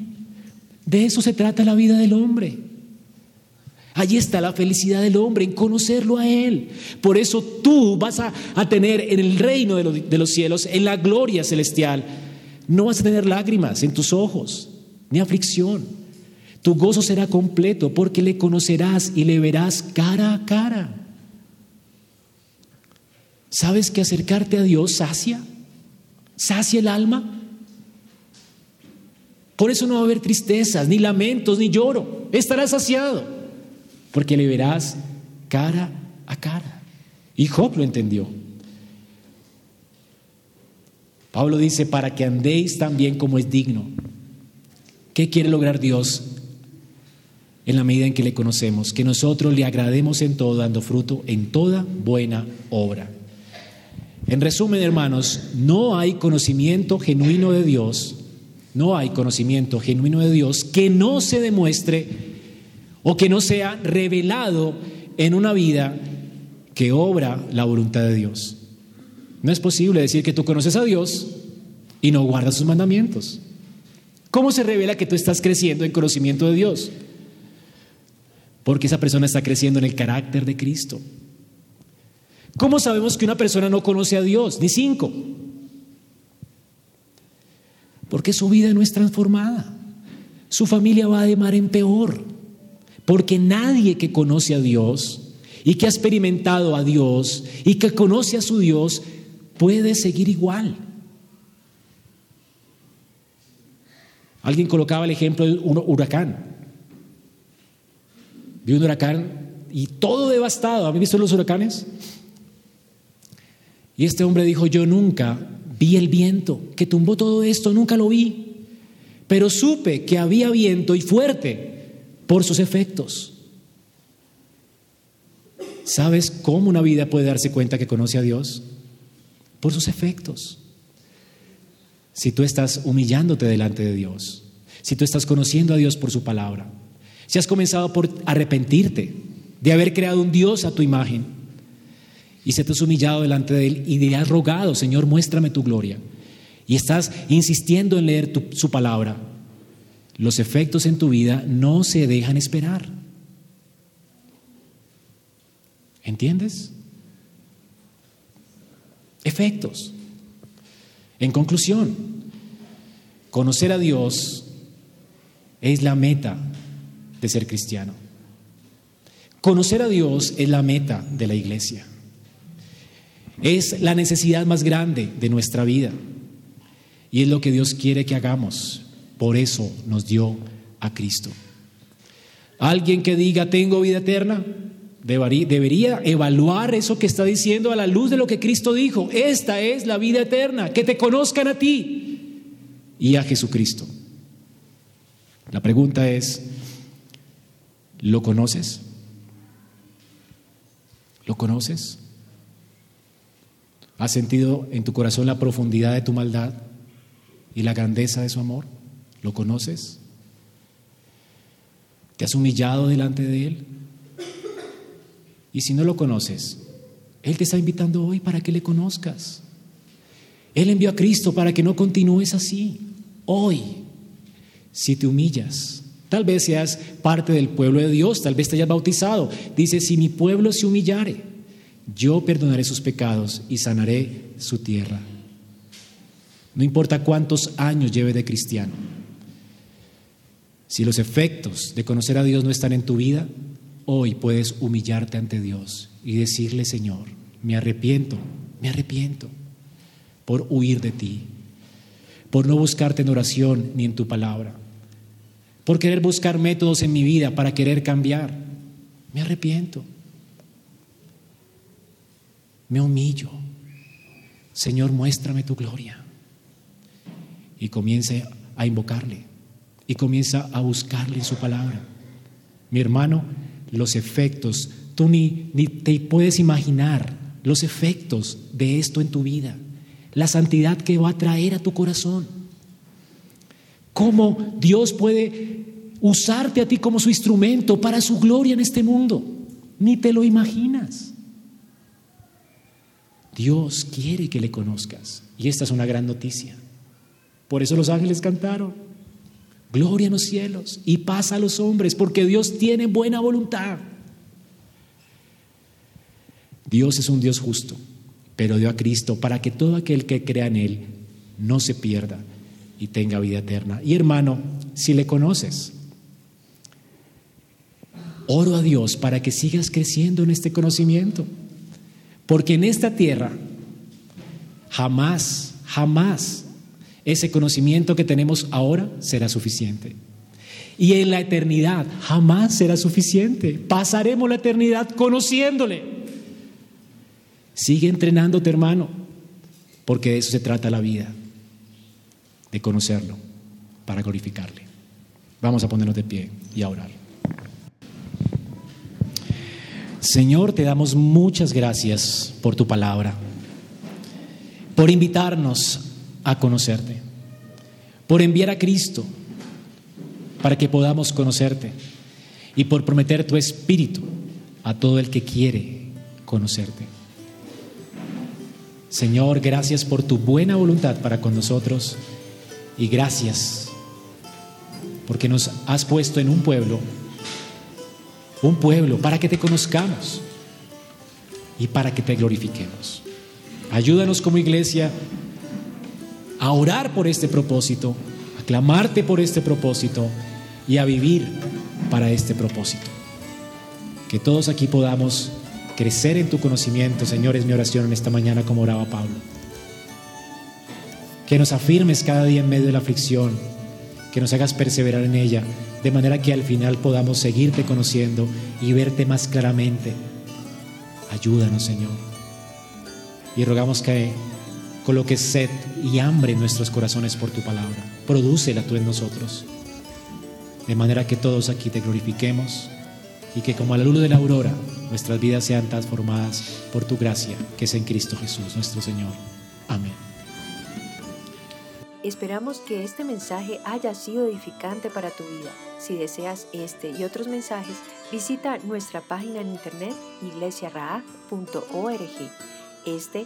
De eso se trata la vida del hombre. Allí está la felicidad del hombre, en conocerlo a Él. Por eso tú vas a, tener en el reino de de los cielos, en la gloria celestial, no vas a tener lágrimas en tus ojos, ni aflicción. Tu gozo será completo porque le conocerás y le verás cara a cara. ¿Sabes que acercarte a Dios sacia? ¿Sacia el alma? Por eso no va a haber tristezas, ni lamentos, ni lloro. Estarás saciado porque le verás cara a cara. Y Job lo entendió. Pablo dice, para que andéis tan bien como es digno. ¿Qué quiere lograr Dios en la medida en que le conocemos? Que nosotros le agrademos en todo, dando fruto en toda buena obra. En resumen, hermanos, no hay conocimiento genuino de Dios, no hay conocimiento genuino de Dios que no se demuestre o que no sea revelado en una vida que obra la voluntad de Dios. No es posible decir que tú conoces a Dios y no guardas sus mandamientos. ¿Cómo se revela que tú estás creciendo en conocimiento de Dios? Porque esa persona está creciendo en el carácter de Cristo. ¿Cómo sabemos que una persona no conoce a Dios? Ni cinco. Porque su vida no es transformada. Su familia va de mar en peor. Porque nadie que conoce a Dios y que ha experimentado a Dios y que conoce a su Dios puede seguir igual. Alguien colocaba el ejemplo de un huracán. Vi un huracán y todo devastado. ¿Habéis visto los huracanes? Y este hombre dijo, yo nunca Vi el viento que tumbó todo esto, nunca lo vi, pero supe que había viento y fuerte por sus efectos. ¿Sabes cómo una vida puede darse cuenta que conoce a Dios? Por sus efectos. Si tú estás humillándote delante de Dios, si tú estás conociendo a Dios por su palabra, si has comenzado por arrepentirte de haber creado un Dios a tu imagen y se te has humillado delante de Él y le has rogado, Señor, muéstrame tu gloria, y estás insistiendo en leer su palabra, los efectos en tu vida no se dejan esperar. ¿Entiendes? Efectos. En conclusión, conocer a Dios es la meta de ser cristiano. Conocer a Dios es la meta de la iglesia. Es la necesidad más grande de nuestra vida. Y es lo que Dios quiere que hagamos. Por eso nos dio a Cristo. Alguien que diga, tengo vida eterna, debería evaluar eso que está diciendo a la luz de lo que Cristo dijo. Esta es la vida eterna, que te conozcan a ti y a Jesucristo. La pregunta es, ¿lo conoces? ¿Lo conoces? ¿Has sentido en tu corazón la profundidad de tu maldad y la grandeza de su amor? ¿Lo conoces? ¿Te has humillado delante de Él? Y si no lo conoces, Él te está invitando hoy para que le conozcas. Él envió a Cristo para que no continúes así. Hoy, si te humillas, tal vez seas parte del pueblo de Dios, tal vez te hayas bautizado. Dice, si mi pueblo se humillare, yo perdonaré sus pecados y sanaré su tierra. No importa cuántos años lleve de cristiano. Si los efectos de conocer a Dios no están en tu vida, Hoy puedes humillarte ante Dios y decirle, Señor, me arrepiento, me arrepiento por huir de ti, por no buscarte en oración ni en tu palabra, por querer buscar métodos en mi vida para querer cambiar. Me arrepiento. Me humillo. Señor, muéstrame tu gloria. Y comience a invocarle y comienza a buscarle en su palabra. Mi hermano, los efectos. Tú ni, ni te puedes imaginar los efectos de esto en tu vida, la santidad que va a traer a tu corazón. Cómo Dios puede usarte a ti como su instrumento para su gloria en este mundo. Ni te lo imaginas. Dios quiere que le conozcas. Y esta es una gran noticia. Por eso los ángeles cantaron. Gloria en los cielos y paz a los hombres, porque Dios tiene buena voluntad. Dios es un Dios justo, pero dio a Cristo para que todo aquel que crea en Él no se pierda y tenga vida eterna. Y hermano, si le conoces, oro a Dios para que sigas creciendo en este conocimiento, porque en esta tierra jamás, jamás ese conocimiento que tenemos ahora será suficiente. Y en la eternidad jamás será suficiente. Pasaremos la eternidad conociéndole. Sigue entrenándote, hermano, porque de eso se trata la vida, de conocerlo para glorificarle. Vamos a ponernos de pie y a orar. Señor, te damos muchas gracias por tu palabra, por invitarnos a conocerte, por enviar a Cristo para que podamos conocerte y por prometer tu espíritu a todo el que quiere conocerte. Señor, gracias por tu buena voluntad para con nosotros y gracias porque nos has puesto en un pueblo, un pueblo para que te conozcamos y para que te glorifiquemos. Ayúdanos como iglesia a orar por este propósito, a clamarte por este propósito y a vivir para este propósito. Que todos aquí podamos crecer en tu conocimiento, Señor, es mi oración en esta mañana como oraba Pablo. Que nos afirmes cada día en medio de la aflicción, que nos hagas perseverar en ella, de manera que al final podamos seguirte conociendo y verte más claramente. Ayúdanos, Señor. Y rogamos que coloques sed y hambre en nuestros corazones por tu palabra. Prodúcela tú en nosotros. De manera que todos aquí te glorifiquemos y que como a la luz de la aurora nuestras vidas sean transformadas por tu gracia, que es en Cristo Jesús, nuestro Señor. Amén. Esperamos que este mensaje haya sido edificante para tu vida. Si deseas este y otros mensajes, visita nuestra página en internet iglesiaraag.org. Este